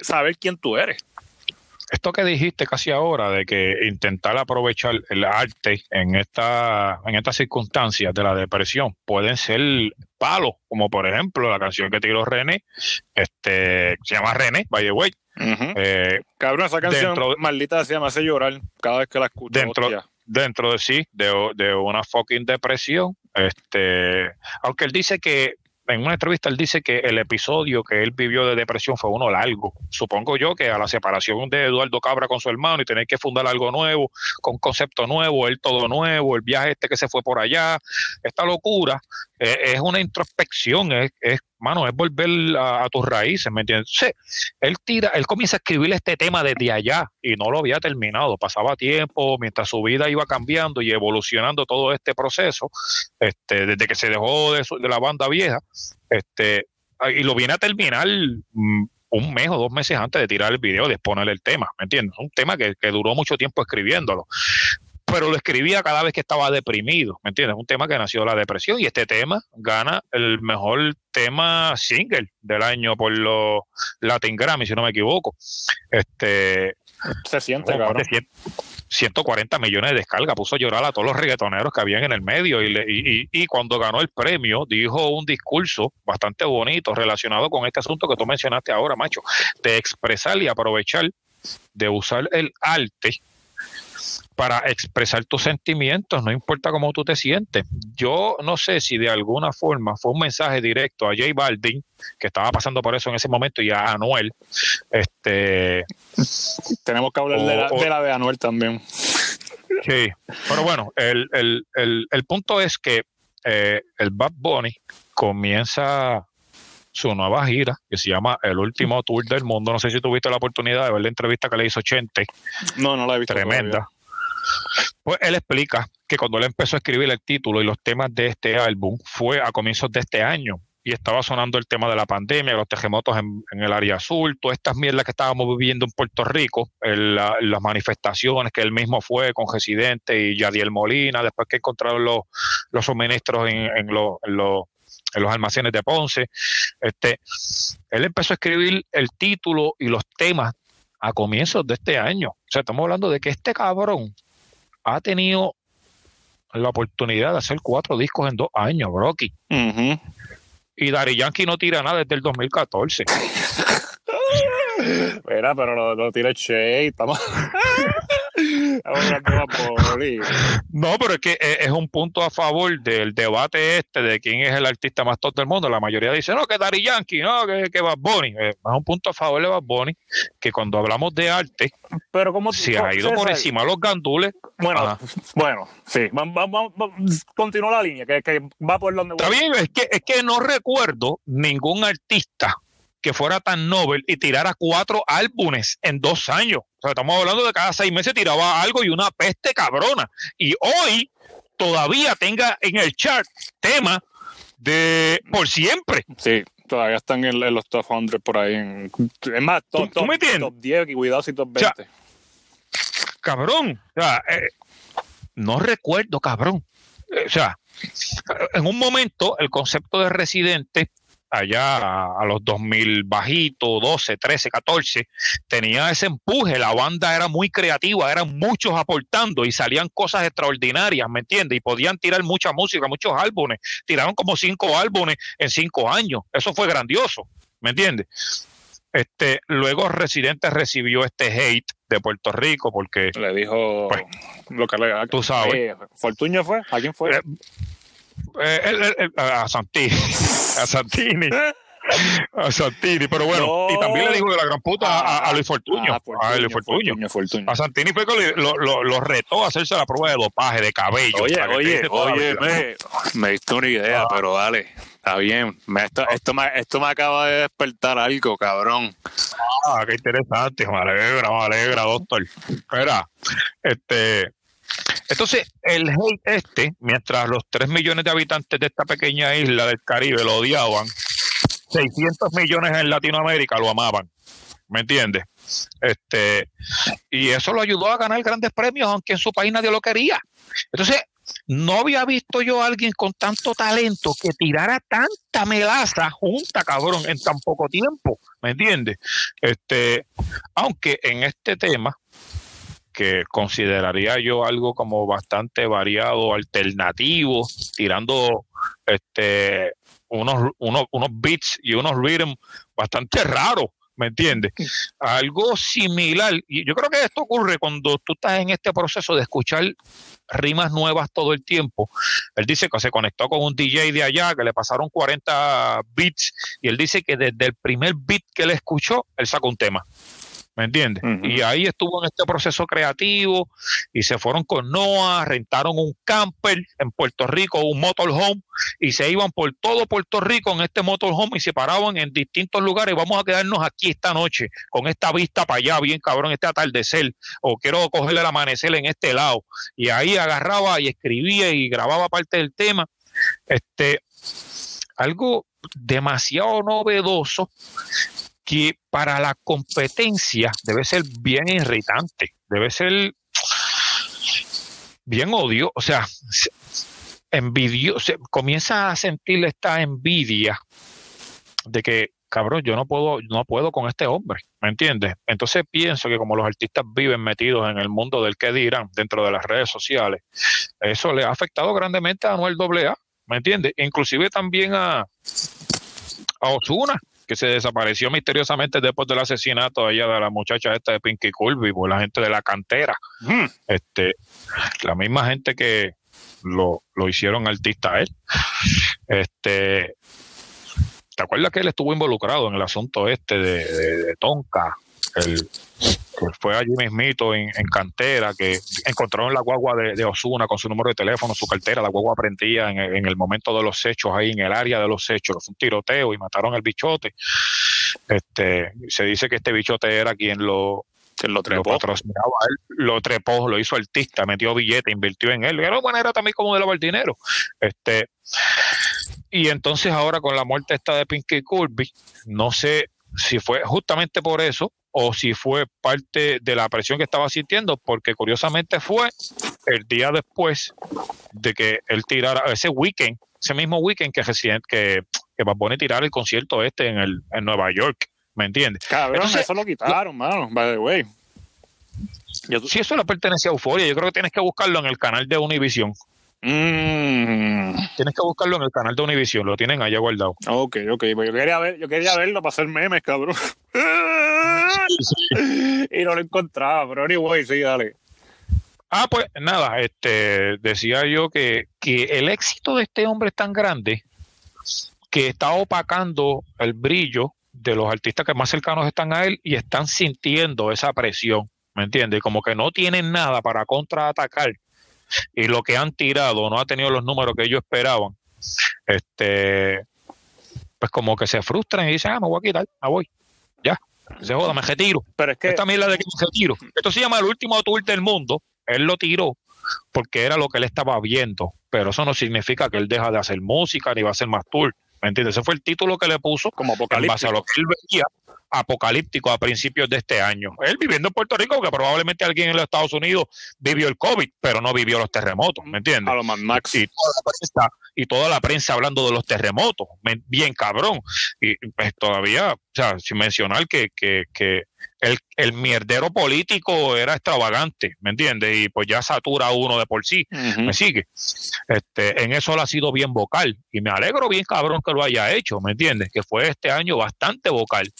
saber quién tú eres esto que dijiste casi ahora de que intentar aprovechar el arte en esta en estas circunstancias de la depresión pueden ser palos, como por ejemplo la canción que tiró René, este se llama René, by the way. Eh, Cabrón, esa canción maldita se llama hace llorar cada vez que la escucho. Dentro, dentro de sí, de, de una fucking depresión. Este, aunque él dice que en una entrevista él dice que el episodio que él vivió de depresión fue uno largo. Supongo yo que a la separación de Eduardo Cabra con su hermano y tener que fundar algo nuevo, con concepto nuevo, él todo nuevo, el viaje este que se fue por allá, esta locura, eh, es una introspección, es, es mano, es volver a, tus raíces, ¿me entiendes? él tira, él comienza a escribir este tema desde allá y no lo había terminado, pasaba tiempo mientras su vida iba cambiando y evolucionando todo este proceso, este, desde que se dejó de, de la banda vieja, este, y lo viene a terminar mm, un mes o dos meses antes de tirar el video, de exponer el tema, ¿me entiendes? Un tema que duró mucho tiempo escribiéndolo pero lo escribía cada vez que estaba deprimido, ¿me entiendes? Un tema que nació de la depresión y este tema gana el mejor tema single del año por los Latin Grammy, si no me equivoco. Este se siente, 140 millones de descargas, puso a llorar a todos los reggaetoneros que habían en el medio y, y, y, cuando ganó el premio dijo un discurso bastante bonito relacionado con este asunto que tú mencionaste ahora, macho, de expresar y aprovechar de usar el arte para expresar tus sentimientos, no importa cómo tú te sientes. Yo no sé si de alguna forma fue un mensaje directo a J Balvin, que estaba pasando por eso en ese momento, y a Anuel. Este, Tenemos que hablar de, la, de, Anuel también. Sí, pero bueno, el, el, el, el punto es que eh, el Bad Bunny comienza su nueva gira que se llama El último tour del mundo. No sé si tuviste la oportunidad de ver la entrevista que le hizo Chente. No, no la he visto. Tremenda. Pues él explica que cuando él empezó a escribir el título y los temas de este álbum fue a comienzos de este año y estaba sonando el tema de la pandemia, los terremotos en, el área azul, todas estas mierdas que estábamos viviendo en Puerto Rico, las manifestaciones que él mismo fue con Residente y Yadiel Molina, después que encontraron los, los suministros en, en, los, en los en los almacenes de Ponce. Este, él empezó a escribir el título y los temas a comienzos de este año. O sea, estamos hablando de que este cabrón ha tenido la oportunidad de hacer cuatro discos en dos años, Brocky. Y Dari Yankee no tira nada desde el 2014. [LAUGHS] Mira, pero lo, lo tira Che, estamos. [LAUGHS] [LAUGHS] no, pero es que eh, es un punto a favor del debate este de quién es el artista más top del mundo. La mayoría dice, no, que Dari Yankee, no, que, que Bad Bunny. Eh, es un punto a favor de Bad Bunny, que cuando hablamos de arte, pero como se ha ido por encima los gandules. Bueno, bueno, sí, vamos, continúa la línea, que, va por donde Está bien, es que, es que no recuerdo ningún artista que fuera tan noble y tirara cuatro álbumes en dos años. O sea, estamos hablando de cada seis meses tiraba algo y una peste cabrona. Y hoy todavía tenga en el chart tema de por siempre. Sí, todavía están en, los top 100 por ahí. es más, top, top, 10 y cuidado si top 20. cabrón, o sea, eh, no recuerdo, cabrón. O sea, en un momento el concepto de residente allá a, los 2000 bajito, 12, 13, 14, tenía ese empuje, la banda era muy creativa, eran muchos aportando y salían cosas extraordinarias, ¿me entiendes? Y podían tirar mucha música, muchos álbumes, tiraron como cinco álbumes en cinco años, eso fue grandioso, ¿me entiendes? Este, luego Residente recibió este hate de Puerto Rico porque le dijo pues, lo que le tú sabes. Eh, Fortuño fue, ¿a quién fue? Eh, eh, a Santini, a Santini. A Santini, pero bueno, y también le digo de la gran puta a, Luis Fortuño, a Luis Fortuño. A Santini fue que lo, lo, retó a hacerse la prueba de dopaje de cabello. Oye, oye, oye, me, me diste una idea, pero dale, está bien. esto, esto, me, esto me acaba de despertar algo, cabrón. Ah, qué interesante, me alegra, me alegra, doctor. Espera, este, entonces, el hate este, mientras los 3 millones de habitantes de esta pequeña isla del Caribe lo odiaban, 600 millones en Latinoamérica lo amaban. ¿Me entiendes? Este, y eso lo ayudó a ganar grandes premios, aunque en su país nadie lo quería. Entonces, no había visto yo a alguien con tanto talento que tirara tanta melaza junta, cabrón, en tan poco tiempo. ¿Me entiendes? Este, aunque en este tema, que consideraría yo algo como bastante variado, alternativo, tirando este unos, unos, unos beats y unos rhythms bastante raros, ¿me entiendes? Algo similar, y yo creo que esto ocurre cuando tú estás en este proceso de escuchar rimas nuevas todo el tiempo. Él dice que se conectó con un DJ de allá, que le pasaron 40 beats, y él dice que desde el primer beat que él escuchó, él sacó un tema. ¿Me entiendes? Y ahí estuvo en este proceso creativo y se fueron con Noah, rentaron un camper en Puerto Rico, un motorhome, y se iban por todo Puerto Rico en este motorhome y se paraban en distintos lugares. Vamos a quedarnos aquí esta noche con esta vista para allá, bien cabrón, este atardecer, o quiero cogerle el amanecer en este lado. Y ahí agarraba y escribía y grababa parte del tema. Este, algo demasiado novedoso que para la competencia debe ser bien irritante, debe ser bien odio, o sea, envidio, se, comienza a sentir esta envidia de que cabrón, yo no puedo, no puedo con este hombre, ¿me entiendes? Entonces pienso que como los artistas viven metidos en el mundo del que dirán dentro de las redes sociales, eso le ha afectado grandemente a Anuel AA, ¿me entiendes? Inclusive también a, a Osuna, que se desapareció misteriosamente después del asesinato de ella de la muchacha esta de Pinky Colby por la gente de la cantera. Este, la misma gente que lo, lo hicieron artista a él. Este, ¿te acuerdas que él estuvo involucrado en el asunto este de Tonka? el, fue allí mismito en, en, cantera, que encontraron la guagua de, Osuna con su número de teléfono, su cartera, la guagua prendía en, en, el momento de los hechos, ahí en el área de los hechos, fue un tiroteo y mataron al bichote. Este, se dice que este bichote era quien lo, lo, trepó. Lo, lo trepó, lo hizo artista, metió billete, invirtió en él. Era una manera también como de lavar dinero. Este, y entonces ahora con la muerte esta de Pinky Kirby, no sé si fue justamente por eso o si fue parte de la presión que estaba sintiendo, porque curiosamente fue el día después de que él tirara ese weekend, ese mismo weekend que, que, que tirara el concierto este en, el, en Nueva York, ¿me entiendes? Cabrón, eso lo quitaron, mano, by the way. Si eso le pertenece a Euforia, yo creo que tienes que buscarlo en el canal de Univision. Mm. Tienes que buscarlo en el canal de Univision, lo tienen allá guardado. Ok, ok, pues yo quería, ver, yo quería verlo para hacer memes, cabrón. [LAUGHS] y no lo encontraba, pero anyway, sí, dale. Ah, pues nada, este decía yo que, que el éxito de este hombre es tan grande que está opacando el brillo de los artistas que más cercanos están a él y están sintiendo esa presión, ¿me entiendes? Como que no tienen nada para contraatacar y lo que han tirado no ha tenido los números que ellos esperaban. Este, pues como que se frustran y dicen, ah, me voy a quitar, me voy, ya, se joda, me retiro. Pero es que Esta mierda de que me retiro. Esto se llama el último tour del mundo. Él lo tiró porque era lo que él estaba viendo, pero eso no significa que él deja de hacer música ni va a hacer más tour. ¿Me entiendes? Ese fue el título que le puso como en base a lo que él veía apocalíptico a principios de este año. Él viviendo en Puerto Rico, que probablemente alguien en los Estados Unidos vivió el COVID, pero no vivió los terremotos, ¿me entiendes? A lo Mad Max. y toda la prensa, y toda la prensa hablando de los terremotos, bien cabrón. Y pues, todavía, o sea, sin mencionar que, que, que el, el mierdero político era extravagante, ¿me entiendes? Y pues ya satura uno de por sí. ¿Me sigue? Este, en eso él ha sido bien vocal y me alegro bien cabrón que lo haya hecho, ¿me entiendes? Que fue este año bastante vocal.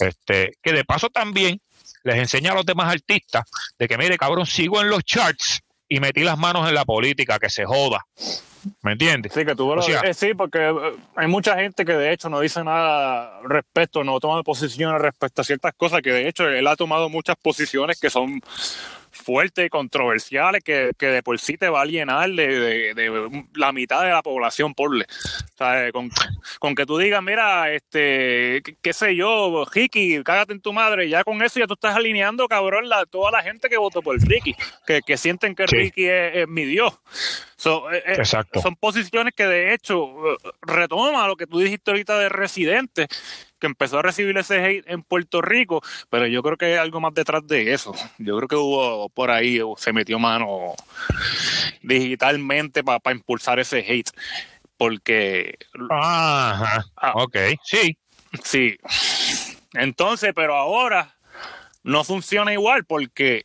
Este, que de paso también les enseña a los demás artistas de que mire, cabrón, sigo en los charts y metí las manos en la política, que se joda. ¿Me entiendes? Sí, que O sea- eh, sí, porque eh, hay mucha gente que de hecho no dice nada al respecto, no toma posiciones respecto a ciertas cosas, que de hecho él ha tomado muchas posiciones que son fuertes y controversiales, que, que de por sí te va a alienar de, de- de la mitad de la población, porle. O sea, eh, con, con que tú digas, mira, este, qué, qué sé yo, Ricky, cágate en tu madre, ya con eso ya tú estás alineando, cabrón, la, toda la gente que votó por Ricky, que, que sienten que Sí. Ricky es, es mi Dios. So, eh, eh, Exacto. son posiciones que de hecho eh, retoma lo que tú dijiste ahorita de Residente, que empezó a recibir ese hate en Puerto Rico, pero yo creo que hay algo más detrás de eso. Yo creo que hubo por ahí, o se metió mano digitalmente para impulsar ese hate. Porque Ajá. Ah. Ok, sí. Sí. Entonces, pero ahora no funciona igual porque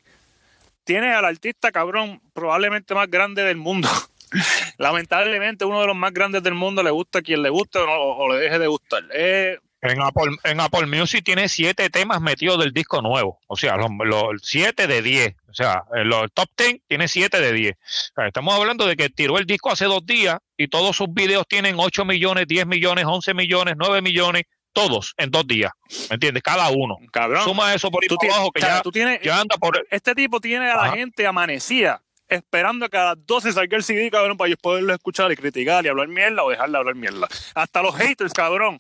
tienes al artista cabrón probablemente más grande del mundo. [LAUGHS] Lamentablemente uno de los más grandes del mundo le gusta a quien le guste o, no- o le deje de gustar. Eh, En Apple, en Apple Music tiene siete temas metidos del disco nuevo. O sea, los, siete de diez. O sea, en los top ten tiene siete de diez. Estamos hablando de que tiró el disco hace dos días y todos sus videos tienen 8 millones, 10 millones, 11 millones, 9 millones, todos en dos días. ¿Me entiendes? Cada uno. cabrón. Suma eso por ahí tú, abajo que ya, tú tienes, ya anda por... este tipo tiene a la Ajá. gente amanecida esperando que a las 12 salga el CD, cabrón, para ellos poderlo escuchar y criticar y hablar mierda o dejar de hablar mierda. Hasta los haters, cabrón.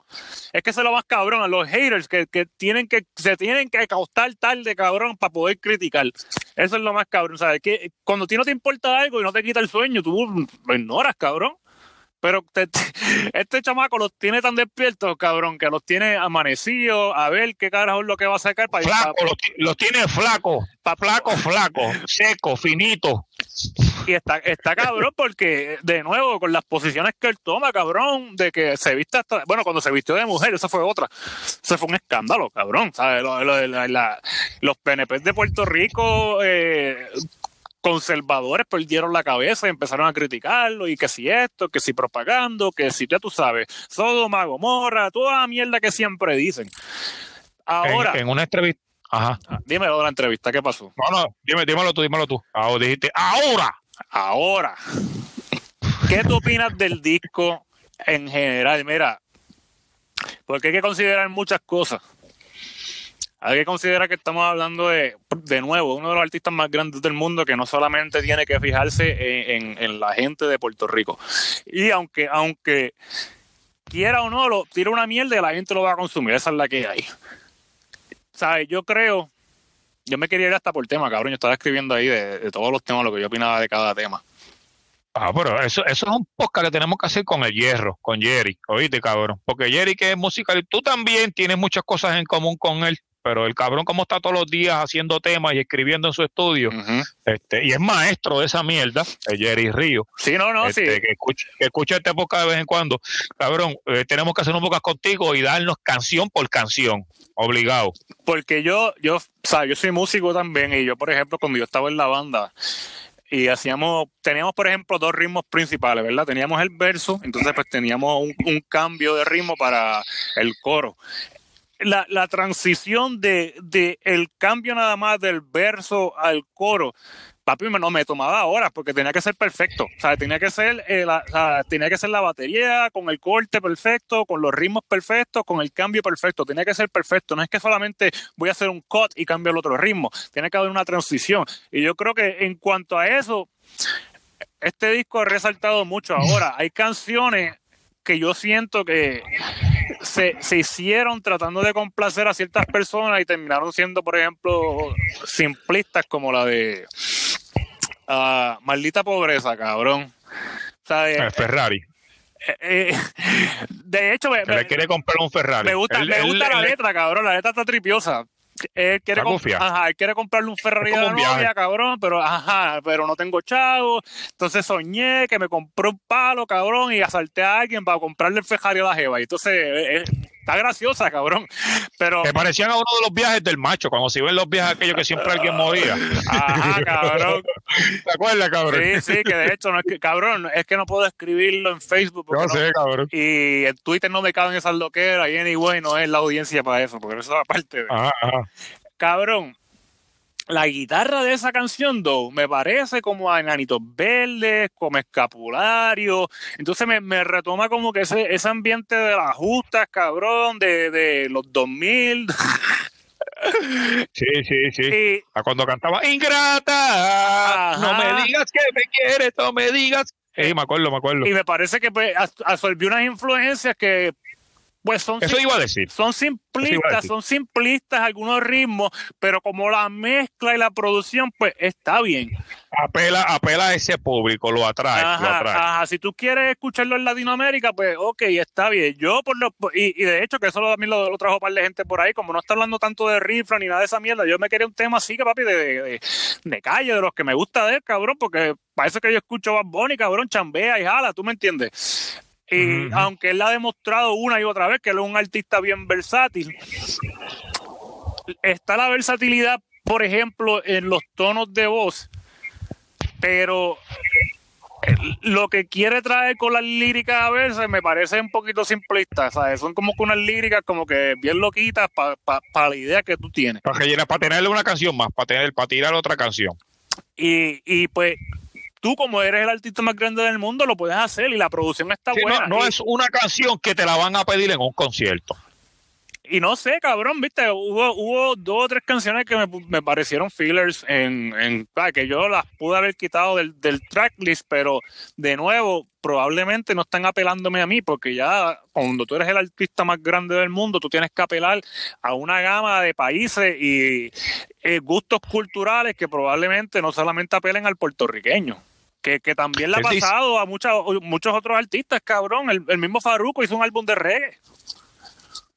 Es que eso es lo más cabrón, a los haters que, que tienen que se tienen que acostar tarde, cabrón, para poder criticar. Eso es lo más cabrón, ¿sabes? Que cuando a ti no te importa algo y no te quita el sueño, tú lo ignoras, cabrón. Pero te- te- [LAUGHS] este chamaco los tiene tan despiertos, cabrón, que los tiene amanecidos a ver qué carajo es lo que va a sacar para Flaco, los, ti- los tiene flaco, flaco, flaco, seco, finito. Y está, está cabrón porque, de nuevo, con las posiciones que él toma, cabrón, de que se viste hasta. Bueno, cuando se vistió de mujer, esa fue otra. Eso fue un escándalo, cabrón. ¿sabes? Lo- lo- la- la- los PNP de Puerto Rico. eh, conservadores perdieron la cabeza y empezaron a criticarlo y que si esto, que si propagando, que si ya tú sabes, Sodoma, Gomorra, toda la mierda que siempre dicen. Ahora, En, en una entrevista... Ajá. dímelo de la entrevista, ¿qué pasó? No, no, dime, dímelo tú, dímelo tú. Ahora dijiste, ahora. Ahora, ¿qué tú opinas del disco en general? Mira, porque hay que considerar muchas cosas. Hay que considerar que estamos hablando de, de nuevo, uno de los artistas más grandes del mundo que no solamente tiene que fijarse en, en- la gente de Puerto Rico. Y aunque, aunque quiera o no, lo, tira una mierda y la gente lo va a consumir. Esa es la que hay. ¿Sabes? Yo creo, yo me quería ir hasta por tema, cabrón. Yo estaba escribiendo ahí de, de todos los temas, lo que yo opinaba de cada tema. Ah, pero eso, eso es un podcast que tenemos que hacer con el hierro, con Jerry. Oíste, cabrón. Porque Jerry, que es musical, tú también tienes muchas cosas en común con él. Pero el cabrón como está todos los días haciendo temas y escribiendo en su estudio, este, y es maestro de esa mierda, Jerry Río. Sí, no, no, este, sí. Que escucha, que escucha esta época de vez en cuando. Cabrón, eh, tenemos que hacer un podcast contigo y darnos canción por canción, obligado. Porque yo, yo, o sea, yo soy músico también y yo, por ejemplo, cuando yo estaba en la banda, y hacíamos, teníamos por ejemplo dos ritmos principales, ¿verdad? Teníamos el verso, entonces pues teníamos un, un cambio de ritmo para el coro. La, la transición de, de, el cambio nada más del verso al coro, papi, no me tomaba horas porque tenía que ser perfecto. O sea, tenía que ser, eh, la, tenía que ser la batería con el corte perfecto, con los ritmos perfectos, con el cambio perfecto. Tenía que ser perfecto. No es que solamente voy a hacer un cut y cambio el otro ritmo. Tiene que haber una transición. Y yo creo que en cuanto a eso, este disco ha resaltado mucho. Ahora, hay canciones que yo siento que se, se, hicieron tratando de complacer a ciertas personas y terminaron siendo, por ejemplo, simplistas como la de uh, Maldita Pobreza, cabrón. O sea, eh, Ferrari. Eh, eh, de hecho, me, le quiere comprar un Ferrari. Me gusta, él, me gusta él, la él, letra, cabrón. La letra está tripiosa. Él quiere, ajá, él quiere comprarle un Ferrari de un novia, cabrón, pero ajá, pero no tengo chavo. Entonces soñé que me compré un palo, cabrón, y asalté a alguien para comprarle el Ferrari a la jeva. Y entonces eh, está graciosa, cabrón. Pero me parecían a uno de los viajes del macho, cuando se ven los viajes aquellos que siempre alguien moría. Ajá, cabrón. ¿Te acuerdas, cabrón? Sí, sí, que de hecho no es que, cabrón, es que no puedo escribirlo en Facebook. Yo no, sé, cabrón. Y en Twitter no me caben esas loqueras y anyway no es la audiencia para eso, porque eso es aparte de. Ajá, ajá. Cabrón, la guitarra de esa canción, Do, me parece como a Enanitos Verdes, como escapulario. Entonces me, me retoma como que ese, ese, ambiente de las justas, cabrón, de, de los 2000. Sí, sí, sí. [LAUGHS] Y, a cuando cantaba Ingrata, Ajá. no me digas que me quieres, no me digas. Sí, me acuerdo, me acuerdo. Y me parece que pues, absorbió unas influencias que pues son, Eso iba a decir. son simplistas, son simplistas algunos ritmos, pero como la mezcla y la producción, pues está bien. Apela, apela a ese público, lo atrae, ajá, lo atrae. Ajá, si tú quieres escucharlo en Latinoamérica, pues ok, está bien. Yo por lo, y, y de hecho que eso también lo, lo trajo un par de gente por ahí, como no está hablando tanto de rifla ni nada de esa mierda, yo me quería un tema así que papi de, de, de, calle, de los que me gusta de él, cabrón, porque parece que yo escucho Bad Bunny, cabrón, chambea y jala, ¿tú me entiendes? Y uh -huh. aunque él ha demostrado una y otra vez que él es un artista bien versátil, está la versatilidad, por ejemplo, en los tonos de voz, pero lo que quiere traer con las líricas a veces me parece un poquito simplista, ¿sabes? Son como que unas líricas como que bien loquitas para pa, pa la idea que tú tienes. Para rellenar, para tenerle una canción más, para tener, para tirar otra canción. Y, y pues tú como eres el artista más grande del mundo lo puedes hacer y la producción está sí, buena. No, es una canción que te la van a pedir en un concierto. Y no sé, cabrón, viste, hubo, hubo dos o tres canciones que me, me parecieron fillers en, en que yo las pude haber quitado del, del tracklist, pero de nuevo, probablemente no están apelándome a mí, porque ya cuando tú eres el artista más grande del mundo, tú tienes que apelar a una gama de países y eh, gustos culturales que probablemente no solamente apelen al puertorriqueño. Que, que, también le ha pasado a muchos otros artistas, cabrón. El, el, mismo Farruko hizo un álbum de reggae.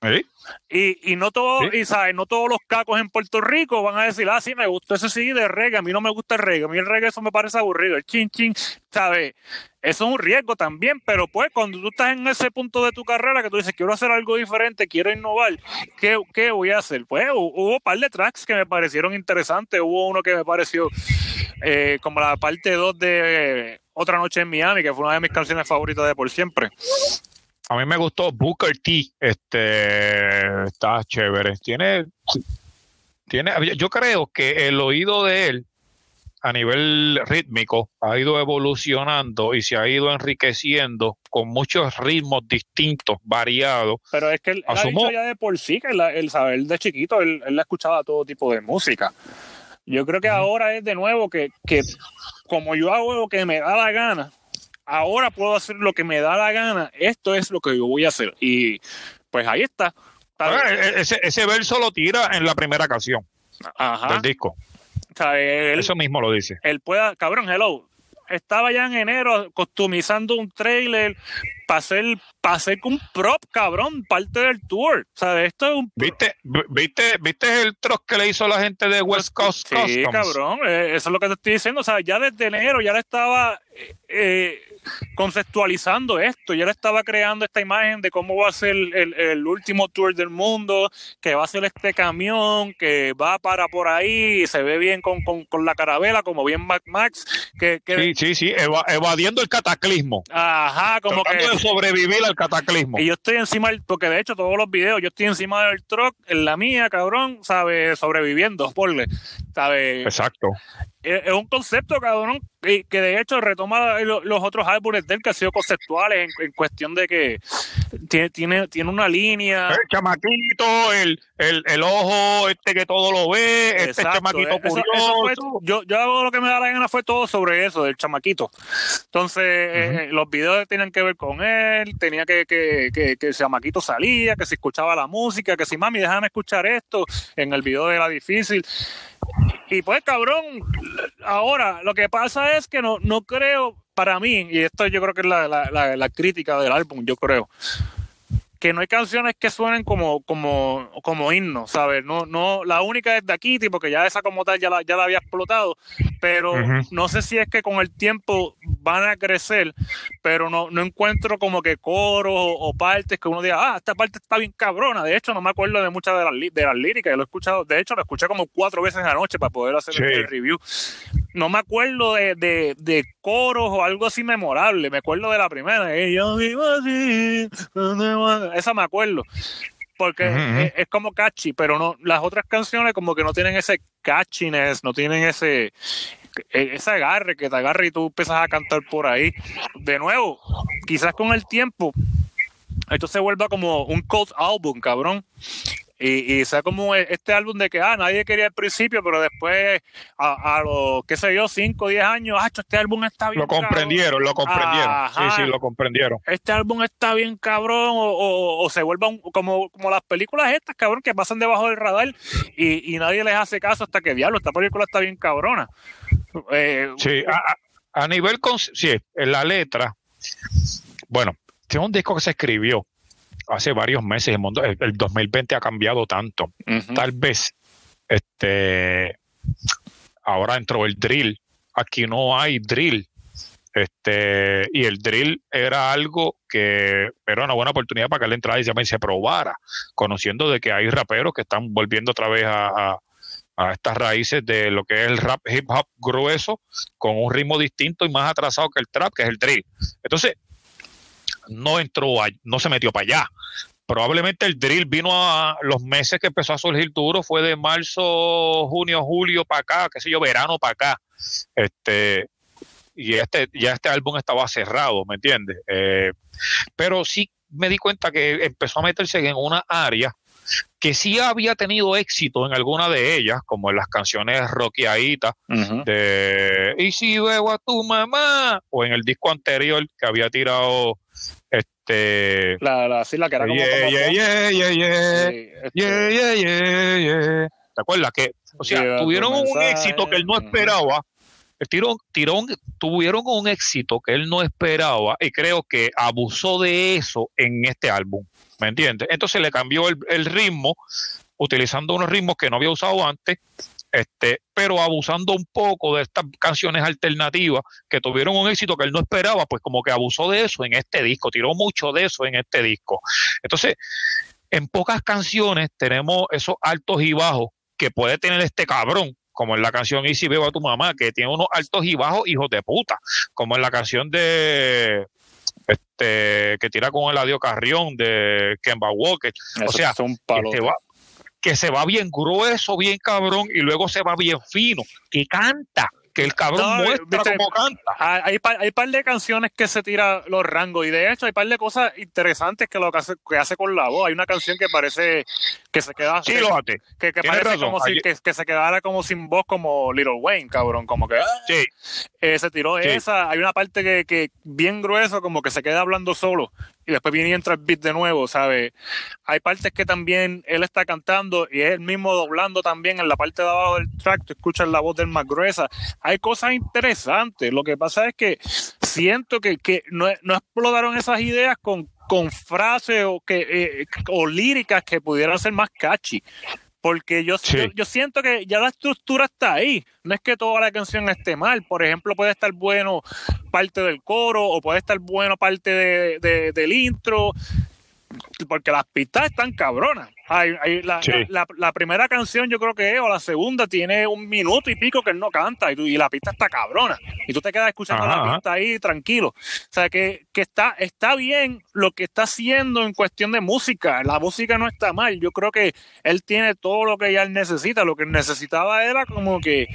¿Sí? Y, y no todo, ¿Sí? y sabes, no todos los cacos en Puerto Rico van a decir, ah, sí, me gusta ese sí de reggae, a mí no me gusta el reggae, a mí el reggae eso me parece aburrido, el chin chin, ¿sabes? Eso es un riesgo también, pero pues cuando tú estás en ese punto de tu carrera que tú dices, quiero hacer algo diferente, quiero innovar, ¿qué, qué voy a hacer? Pues hubo un par de tracks que me parecieron interesantes, hubo uno que me pareció eh, como la parte 2 de Otra Noche en Miami, que fue una de mis canciones favoritas de por siempre. A mí me gustó Booker T. Este está chévere. Tiene, tiene, yo creo que el oído de él a nivel rítmico ha ido evolucionando y se ha ido enriqueciendo con muchos ritmos distintos, variados. Pero es que él, él ha dicho ya de por sí que él, él saber de chiquito él, él escuchaba todo tipo de música. Yo creo que ahora es de nuevo que, que como yo hago lo que me da la gana, ahora puedo hacer lo que me da la gana, esto es lo que yo voy a hacer. Y pues ahí está. Bueno, ese, ese, verso lo tira en la primera canción Ajá. del disco. O sea, él, Eso mismo lo dice. Él pueda, cabrón, hello. estaba ya en enero customizando un trailer para hacer, para hacer un prop, cabrón, parte del tour. O sea, esto es un... ¿Viste, viste, ¿Viste el truck que le hizo la gente de West Coast Sí, cabrón, eh, eso es lo que te estoy diciendo. O sea, ya desde enero ya le estaba... Eh, conceptualizando esto. Ya le estaba creando esta imagen de cómo va a ser el, el, último tour del mundo, que va a ser este camión, que va para por ahí, y se ve bien con, con, con la carabela, como bien Mac Max. Que, sí, sí, sí, evadiendo el cataclismo. Ajá, como Tratando que. de sobrevivir al cataclismo. Y yo estoy encima, del, porque de hecho todos los videos, yo estoy encima del truck, en la mía, cabrón, ¿sabes? Sobreviviendo, porle, ¿sabes? Exacto es un concepto, cabrón, que, que de hecho retoma los otros álbumes del que han sido conceptuales en, cuestión de que tiene, tiene, tiene una línea. El chamaquito, el, el, el ojo, este que todo lo ve, este chamaquito eh, curioso. yo, yo hago lo que me da la gana fue todo sobre eso, del chamaquito. Entonces, eh, los videos tenían que ver con él, tenía que, que, que, que el chamaquito salía, que se escuchaba la música, que si mami, déjame escuchar esto, en el video era difícil. Y pues, cabrón, ahora lo que pasa es que no, no creo, para mí, y esto yo creo que es la, la, la crítica del álbum, yo creo, que no hay canciones que suenen como, como, como himnos, ¿sabes? No, no, la única es de aquí, tipo que ya esa como tal ya la, ya la había explotado, pero no sé si es que con el tiempo van a crecer, pero no, no encuentro como que coros o, partes que uno diga, ah, esta parte está bien cabrona. De hecho, no me acuerdo de muchas de las, de las líricas, lo he escuchado, de hecho, lo escuché como cuatro veces anoche para poder hacer el, review. No me acuerdo de, de, de, coros o algo así memorable, me acuerdo de la primera, yo vivo así, esa me acuerdo porque es, como catchy, pero no las otras canciones como que no tienen ese catchiness, no tienen ese e, ese agarre que te agarre y tú empiezas a cantar por ahí. De nuevo, quizás con el tiempo esto se vuelva como un cult album, cabrón. Y, y sea como este álbum de que ah, nadie quería al principio, pero después a, los, qué sé yo, 5 o 10 años, ah, este álbum está bien. Lo comprendieron, lo comprendieron. Sí, sí, lo comprendieron. Este álbum está bien cabrón, o, o, se vuelva como, como las películas estas, cabrón, que pasan debajo del radar y, y nadie les hace caso hasta que diablo, esta película está bien cabrona. Eh, sí, a, a nivel, con, sí, en la letra, bueno, tiene un disco que se escribió hace varios meses. El mundo, el, 2020 ha cambiado tanto. Tal vez, este, ahora entró el drill. Aquí no hay drill. Este, y el drill era algo que era una buena oportunidad para que él entrara y se, se probara, conociendo de que hay raperos que están volviendo otra vez a, a estas raíces de lo que es el rap hip hop grueso, con un ritmo distinto y más atrasado que el trap, que es el drill. Entonces, no entró, no se metió para allá. Probablemente el drill vino a los meses que empezó a surgir duro, fue de marzo, junio, julio para acá, qué sé yo, verano para acá. Este, y este, ya este álbum estaba cerrado, ¿me entiendes? Eh, pero sí me di cuenta que empezó a meterse en una área que sí había tenido éxito en alguna de ellas, como en las canciones rockeaditas de Y si veo a tu mamá, o en el disco anterior que había tirado este la, la, sí, la que era como, yeah, yeah, yeah, yeah, yeah, yeah, yeah, yeah, yeah, ¿Te acuerdas? Que, o sea, tuvieron un éxito que él no esperaba. El tirón, tirón, tuvieron un éxito que él no esperaba y creo que abusó de eso en este álbum. ¿Me entiendes? Entonces le cambió el, el ritmo, utilizando unos ritmos que no había usado antes este, pero abusando un poco de estas canciones alternativas que tuvieron un éxito que él no esperaba, pues como que abusó de eso en este disco, tiró mucho de eso en este disco. Entonces, en pocas canciones tenemos esos altos y bajos que puede tener este cabrón, como en la canción Y si veo a tu mamá, que tiene unos altos y bajos hijos de puta, como en la canción de este que tira con el adiós Carrión de Kemba Walker. o sea, son palos que se va bien grueso, bien cabrón, y luego se va bien fino, que canta, que el cabrón muestra cómo canta. Hay, hay par de canciones que se tira los rangos, y de hecho hay par de cosas interesantes que lo que hace, que hace con la voz. Hay una canción que parece que se queda. Sí, que, que, parece como si que, se quedara como sin voz, como Little Wayne, cabrón, como que. Sí. Eh, se tiró esa. Hay una parte que, que bien grueso, como que se queda hablando solo y después viene y entra el beat de nuevo, ¿sabes? Hay partes que también él está cantando y es el mismo doblando también en la parte de abajo del track, tú escuchas la voz del más gruesa. Hay cosas interesantes, lo que pasa es que siento que, que no, no explotaron esas ideas con, con frases o, que, eh, o líricas que pudieran ser más catchy. Porque yo, yo, siento que ya la estructura está ahí. No es que toda la canción esté mal. Por ejemplo, puede estar bueno parte del coro o puede estar bueno parte de, del intro porque las pistas están cabronas. la, primera canción yo creo que es, o la segunda tiene un minuto y pico que él no canta y, la pista está cabrona. Y tú te quedas escuchando la pista ahí tranquilo. O sea, que, está, está bien lo que está haciendo en cuestión de música. La música no está mal. Yo creo que él tiene todo lo que ya él necesita. Lo que necesitaba era como que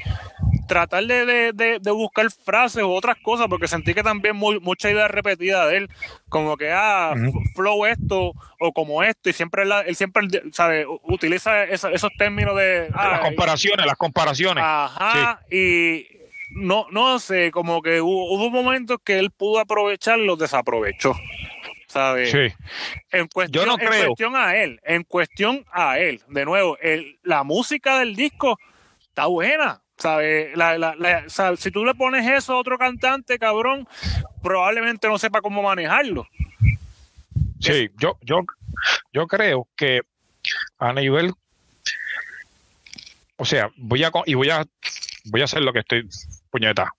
tratar de, de, de, buscar frases u otras cosas, porque sentí que también muy, mucha idea repetida de él, como que, ah, flow esto o como esto, y siempre él, siempre sabe, utiliza esos términos de... Ah, las comparaciones, las comparaciones. Ajá, y no, no sé, como que hubo, momentos que él pudo aprovechar, los desaprovechó. ¿sabes? Sí. En cuestión, Yo no creo. en cuestión a él, en cuestión a él, de nuevo, el, la música del disco está buena, si tú le pones eso a otro cantante, cabrón, probablemente no sepa cómo manejarlo. Sí, yo, yo, yo creo que a nivel, o sea, voy a y voy a voy a hacer lo que estoy puñeta.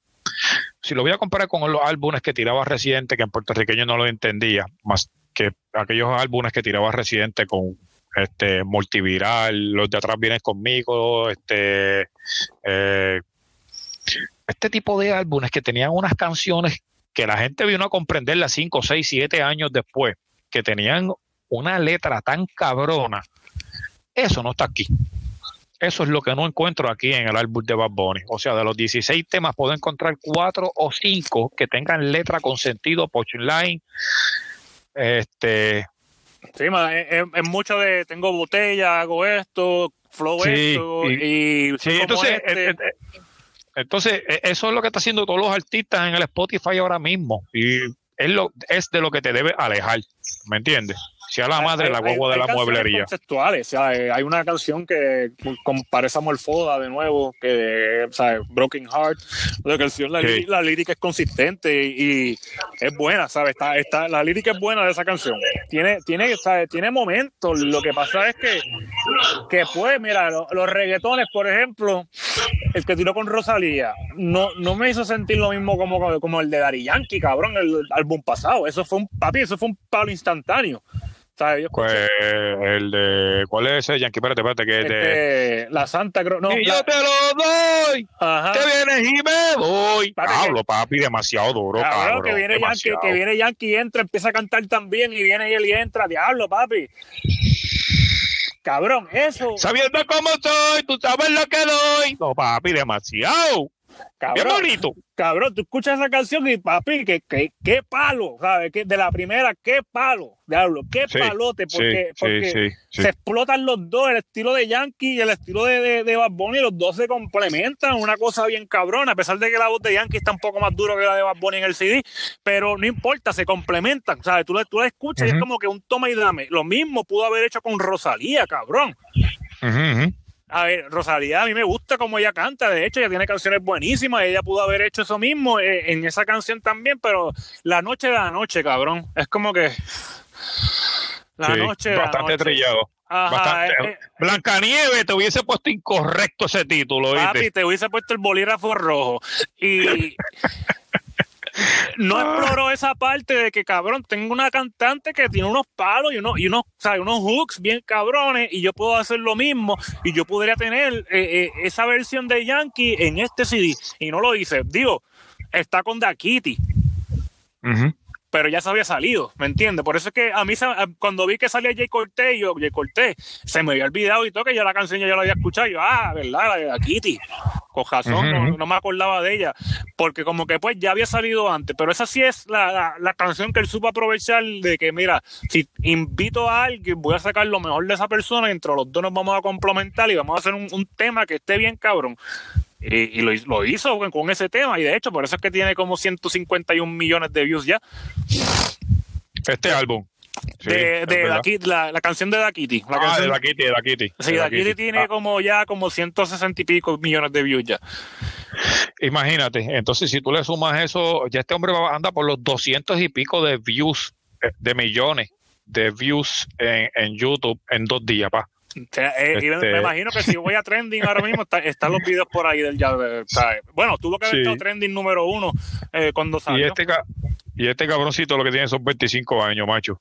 Si lo voy a comparar con los álbumes que tiraba Residente, que en puertorriqueño no lo entendía, más que aquellos álbumes que tiraba Residente con este multiviral, los de atrás vienen conmigo, este eh, este tipo de álbumes que tenían unas canciones que la gente vino a comprenderlas 5, 6, 7 años después, que tenían una letra tan cabrona, eso no está aquí. Eso es lo que no encuentro aquí en el álbum de Bad Bunny. O sea, de los 16 temas puedo encontrar 4 o 5 que tengan letra con sentido, line, este, Sí, es, mucho de tengo botella, hago esto, flow esto, y, sí, entonces, este. eh, eh, entonces, e, eso es lo que están haciendo todos los artistas en el Spotify ahora mismo. Y es, lo, es de lo que te debe alejar, ¿me entiendes? Sea la madre la guagua de la mueblería. conceptuales, o sea, eh, hay una canción que parece Morfoda de nuevo, que, o sea, Broken Heart, la canción, la, lírica es consistente y, es buena, ¿sabes? Está, está, la lírica es buena de esa canción. Tiene, tiene, ¿sabes? tiene momentos, lo que pasa es que, que pues, mira, los, reggaetones, por ejemplo, el que tiró con Rosalía, no, no me hizo sentir lo mismo como, como el de Dari Yankee, cabrón, el álbum pasado. Eso fue un, papi, eso fue un palo instantáneo. Pues el de. ¿Cuál es ese? Yankee, espérate, espérate, que este, La Santa Cruz. No, y yo te lo doy. Ajá. Te vienes y me voy. Pablo, papi, demasiado duro, cabrón. que viene, Yankee, que viene Yankee y entra, empieza a cantar también y viene él y entra. Diablo, papi. Cabrón, eso. Sabiendo cómo soy, tú sabes lo que doy. No, papi, demasiado. Cabrón, bonito. Cabrón, tú escuchas esa canción y papi, que, qué palo, ¿sabes? Que de la primera, qué palo, diablo, qué palote, porque, porque se explotan los dos, el estilo de Yankee y el estilo de, de, de Bad Bunny, los dos se complementan, una cosa bien cabrona, a pesar de que la voz de Yankee está un poco más duro que la de Bad Bunny en el CD, pero no importa, se complementan, ¿sabes? Tú, tú la escuchas y es como que un toma y dame. Lo mismo pudo haber hecho con Rosalía, cabrón. A ver, Rosalía a mí me gusta como ella canta, de hecho ella tiene canciones buenísimas, ella pudo haber hecho eso mismo eh, en esa canción también, pero la noche de la noche, cabrón, es como que la noche de bastante la noche. trillado. Ajá, bastante. Eh, eh. te hubiese puesto incorrecto ese título. Papi, te hubiese puesto el bolígrafo rojo. Y no ah. exploró esa parte de que, cabrón, tengo una cantante que tiene unos palos y unos, y unos, unos hooks bien cabrones y yo puedo hacer lo mismo y yo podría tener eh, eh, esa versión de Yankee en este CD y no lo hice. Digo, está con Da Kitty pero ya se había salido, ¿me entiendes? Por eso es que a mí cuando vi que salía Jay Cortés, yo, Jay Cortés, se me había olvidado y todo que ya la canción ya la había escuchado. yo, ah, ¿verdad? La de Kitty. Con razón, no, me acordaba de ella. Porque como que pues ya había salido antes. Pero esa sí es la, canción que él supo aprovechar de que, mira, si invito a alguien, voy a sacar lo mejor de esa persona y entre los dos nos vamos a complementar y vamos a hacer un, un tema que esté bien cabrón. Y, lo, hizo con, ese tema, y de hecho, por eso es que tiene como 151 millones de views ya. Este álbum. de, de la, la, canción de Dakiti. La ah, de Dakiti, de Dakiti. Sí, Dakiti tiene ah. como ya como 160 y pico millones de views ya. Imagínate, entonces si tú le sumas eso, ya este hombre anda por los 200 y pico de views, eh, de millones de views en, en YouTube en dos días, pa. Eh, me este imagino que si voy a trending ahora mismo están los videos por ahí del ya bueno tuvo que haber estado trending número uno eh, cuando salió. y este, y este cabroncito lo que tiene son 25 años macho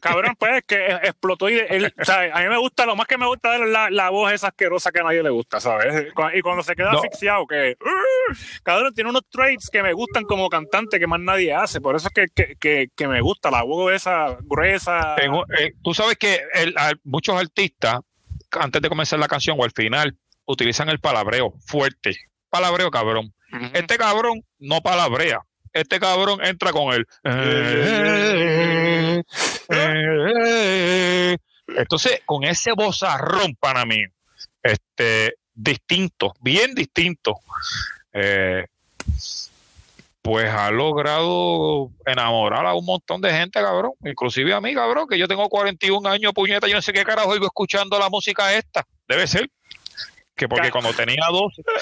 Cabrón, pues que explotó y él, A mí me gusta, lo más que me gusta es la, la voz esa asquerosa que a nadie le gusta, ¿sabes? Y cuando se queda asfixiado, que uh, cabrón tiene unos traits que me gustan como cantante que más nadie hace, por eso es que, que, que, me gusta la voz esa gruesa. Eh, tú sabes que el, muchos artistas, antes de comenzar la canción o al final, utilizan el palabreo fuerte. Palabreo, cabrón. Este cabrón no palabrea este cabrón entra con él. Entonces, con ese bozarrón para mí, este, distinto, bien distinto, eh, pues ha logrado enamorar a un montón de gente, cabrón. Inclusive a mí, cabrón, que yo tengo 41 años, puñeta, yo no sé qué carajo oigo escuchando la música esta. Debe ser que porque cuando tenía dos [LAUGHS]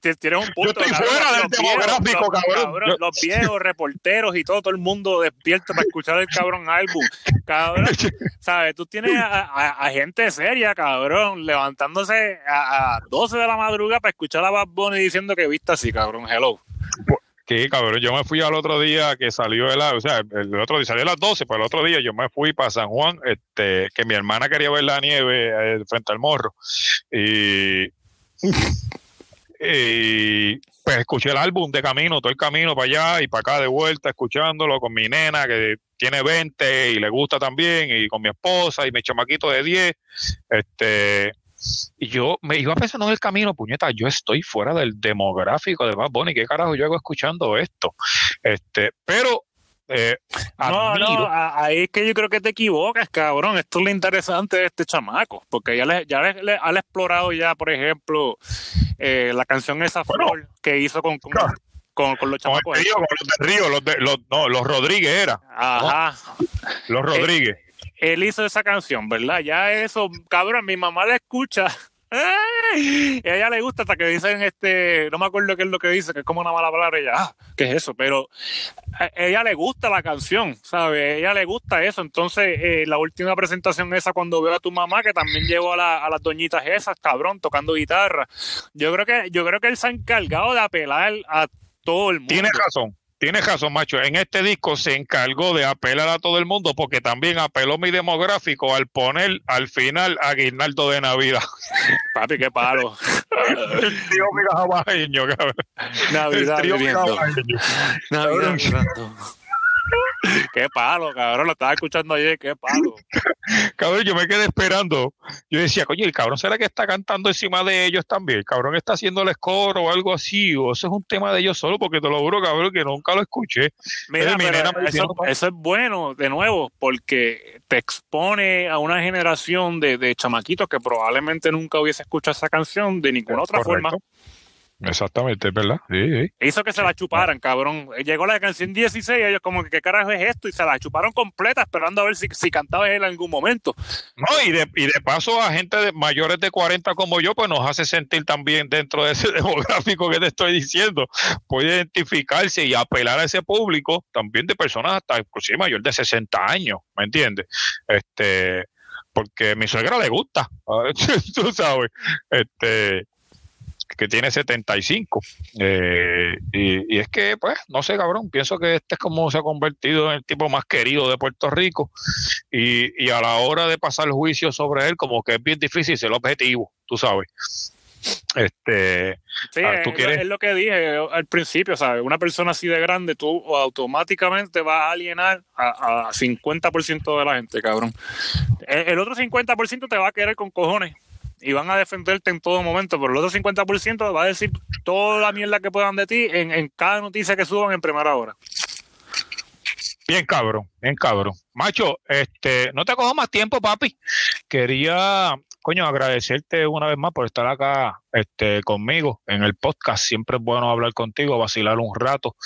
[LAUGHS] tienes un punto. Yo estoy fuera del demográfico, cabrón. Los viejos reporteros y todo, todo el mundo despierto para escuchar el cabrón álbum. Cabrón, [LAUGHS] ¿sabes? Tú tienes a, gente seria, cabrón, levantándose a, 12 de la madrugada para escuchar a Bad Bunny diciendo que viste así, cabrón. Hello. Que cabrón, yo me fui al otro día que salió el, o sea, el otro día salió a las 12, pero el otro día yo me fui para San Juan, este, que mi hermana quería ver la nieve eh, frente al morro. Y, y pues escuché el álbum de camino, todo el camino para allá y para acá de vuelta, escuchándolo con mi nena que tiene 20 y le gusta también, y con mi esposa y mi chamaquito de 10. Este, y yo me iba pensando en el camino, puñeta, yo estoy fuera del demográfico de Bad Bunny, ¿qué carajo yo hago escuchando esto? Este, pero eh, no, no, ahí es que yo creo que te equivocas, cabrón. Esto es lo interesante de este chamaco, porque ya le, ya le, han explorado ya, por ejemplo, eh, la canción esa flor que hizo con, con, con, los chamacos. Río, los de Río, los, de, los, no, los Rodríguez era. Ajá. Los Rodríguez él hizo esa canción, ¿verdad? Ya eso, cabrón, mi mamá la escucha. [LAUGHS] Y a ella le gusta hasta que dicen este, no me acuerdo qué es lo que dice, que es como una mala palabra, ella, ah, ¿qué es eso? Pero a ella le gusta la canción, ¿sabes? A ella le gusta eso. Entonces, eh, la última presentación esa cuando veo a tu mamá, que también llevó a, a las doñitas esas, cabrón, tocando guitarra. Yo creo que, yo creo que él se ha encargado de apelar a todo el mundo. Tiene razón. Tienes razón, macho. En este disco se encargó de apelar a todo el mundo porque también apeló mi demográfico al poner al final a Guinaldo de Navidad. [LAUGHS] Papi, qué palo. el tío cabrón. Navidad, el tío Navidad, [LAUGHS] Qué palo, cabrón, lo estaba escuchando ayer, qué palo. cabrón, yo me quedé esperando. Yo decía, coño, el cabrón será que está cantando encima de ellos también. El cabrón está haciendo el score o algo así, o eso es un tema de ellos solo, porque te lo juro, cabrón, que nunca lo escuché. Mira, eso, es bueno, de nuevo, porque te expone a una generación de, de chamaquitos que probablemente nunca hubiese escuchado esa canción de ninguna otra forma. Exactamente, ¿verdad? Sí, sí. Hizo que se la chuparan, cabrón. Llegó la canción 16 y ellos como que qué carajo es esto y se la chuparon completa esperando a ver si, si cantaba él en algún momento. No, y de, y de paso a gente de mayores de 40 como yo, pues nos hace sentir también dentro de ese [LAUGHS] demográfico que te estoy diciendo. Puede identificarse y apelar a ese público también de personas hasta inclusive mayor de 60 años, ¿me entiendes? Este, porque a mi suegra le gusta, [LAUGHS] tú sabes, este que tiene 75. Eh, y, y, es que, pues, no sé, cabrón, pienso que este es como se ha convertido en el tipo más querido de Puerto Rico. Y, y a la hora de pasar el juicio sobre él, como que es bien difícil ser objetivo, tú sabes. Este, sí, ah, ¿tú es, lo que dije al principio, ¿sabes? Una persona así de grande, tú automáticamente vas a alienar a, a 50% de la gente, cabrón. El, el otro 50% te va a querer con cojones y van a defenderte en todo momento, pero el otro 50% va a decir toda la mierda que puedan de ti en, cada noticia que suban en primera hora. Bien cabrón, bien cabrón. Macho, este, no te cojo más tiempo, papi. Quería, coño, agradecerte una vez más por estar acá este, conmigo en el podcast. Siempre es bueno hablar contigo, vacilar un rato.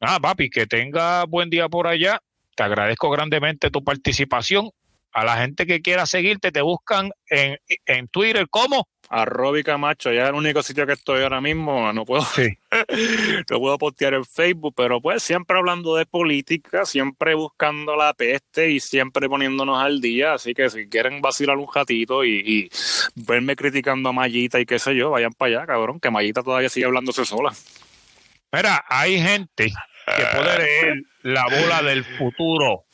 nada, papi, que tenga buen día por allá. Te agradezco grandemente tu participación. A la gente que quiera seguirte, te buscan en, en Twitter, ¿cómo? Arrobi Camacho, ya es el único sitio que estoy ahora mismo, no puedo, [LAUGHS] no puedo postear en Facebook, pero pues siempre hablando de política, siempre buscando la peste y siempre poniéndonos al día, así que si quieren vacilar un ratito y, y verme criticando a Mayita y qué sé yo, vayan para allá, cabrón, que Mayita todavía sigue hablándose sola. Mira, hay gente que puede leer la bola del futuro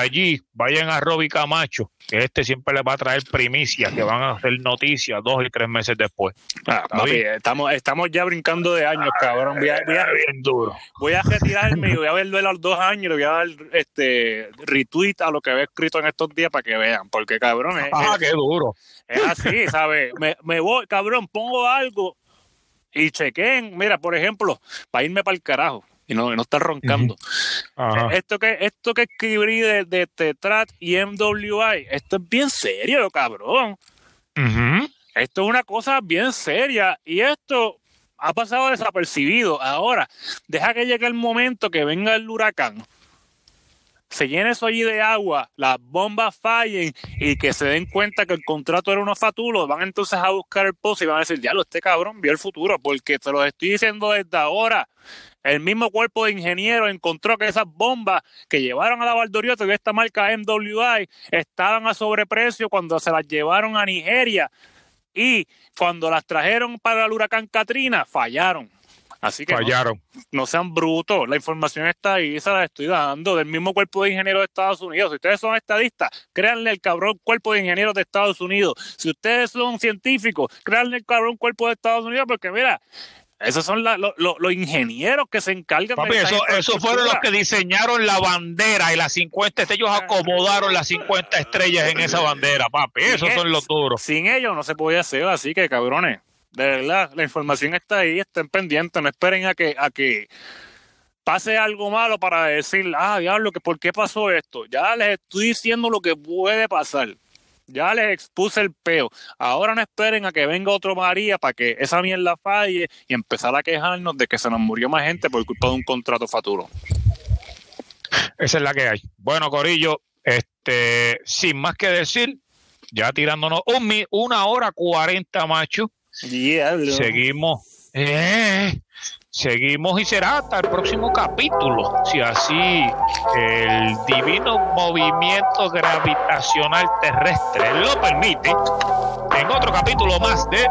allí vayan a Roby Camacho, que este siempre les va a traer primicias que van a hacer noticias dos y tres meses después. Ah, estamos, estamos ya brincando de años, cabrón. Voy a, bien duro. voy a retirarme y voy a verlo a los dos años y le voy a dar este retweet a lo que había escrito en estos días para que vean, porque cabrón es, ah, qué duro. Es así, ¿sabes? Me, me voy, cabrón, pongo algo y chequen, mira, por ejemplo, para irme para el carajo y no, no estar roncando. Esto que esto que escribí de, de, Tetrat y MWI, esto es bien serio, cabrón. Esto es una cosa bien seria y esto ha pasado desapercibido. Ahora, deja que llegue el momento que venga el huracán se llene eso allí de agua, las bombas fallen y que se den cuenta que el contrato era unos fatulos, van entonces a buscar el pozo y van a decir, ya lo este cabrón vio el futuro, porque te lo estoy diciendo desde ahora. El mismo cuerpo de ingenieros encontró que esas bombas que llevaron a la Valdorioto de esta marca MWI estaban a sobreprecio cuando se las llevaron a Nigeria y cuando las trajeron para el huracán Katrina fallaron. Así que fallaron. No, sean brutos, la información está ahí, se la estoy dando del mismo cuerpo de ingenieros de Estados Unidos. Si ustedes son estadistas, créanle el cabrón cuerpo de ingenieros de Estados Unidos. Si ustedes son científicos, créanle el cabrón cuerpo de Estados Unidos, porque mira, esos son los ingenieros que se encargan Papi, de eso, Esos fueron los que diseñaron la bandera y las 50, ellos acomodaron las 50 estrellas en esa bandera, papi. Esos son los duros. Sin ellos no se podía hacer, así que cabrones, de verdad, la información está ahí, estén pendientes, no esperen a que, a que pase algo malo para decir, ah, diablo, que ¿por qué pasó esto? Ya les estoy diciendo lo que puede pasar. Ya les expuse el peo. Ahora no esperen a que venga otro María para que esa mierda falle y empezar a quejarnos de que se nos murió más gente por culpa de un contrato faturo. Esa es la que hay. Bueno, Corillo, este, sin más que decir, ya tirándonos un, una hora cuarenta, macho. Seguimos. Eh, Seguimos y será hasta el próximo capítulo, si así el divino movimiento gravitacional terrestre lo permite, en otro capítulo más de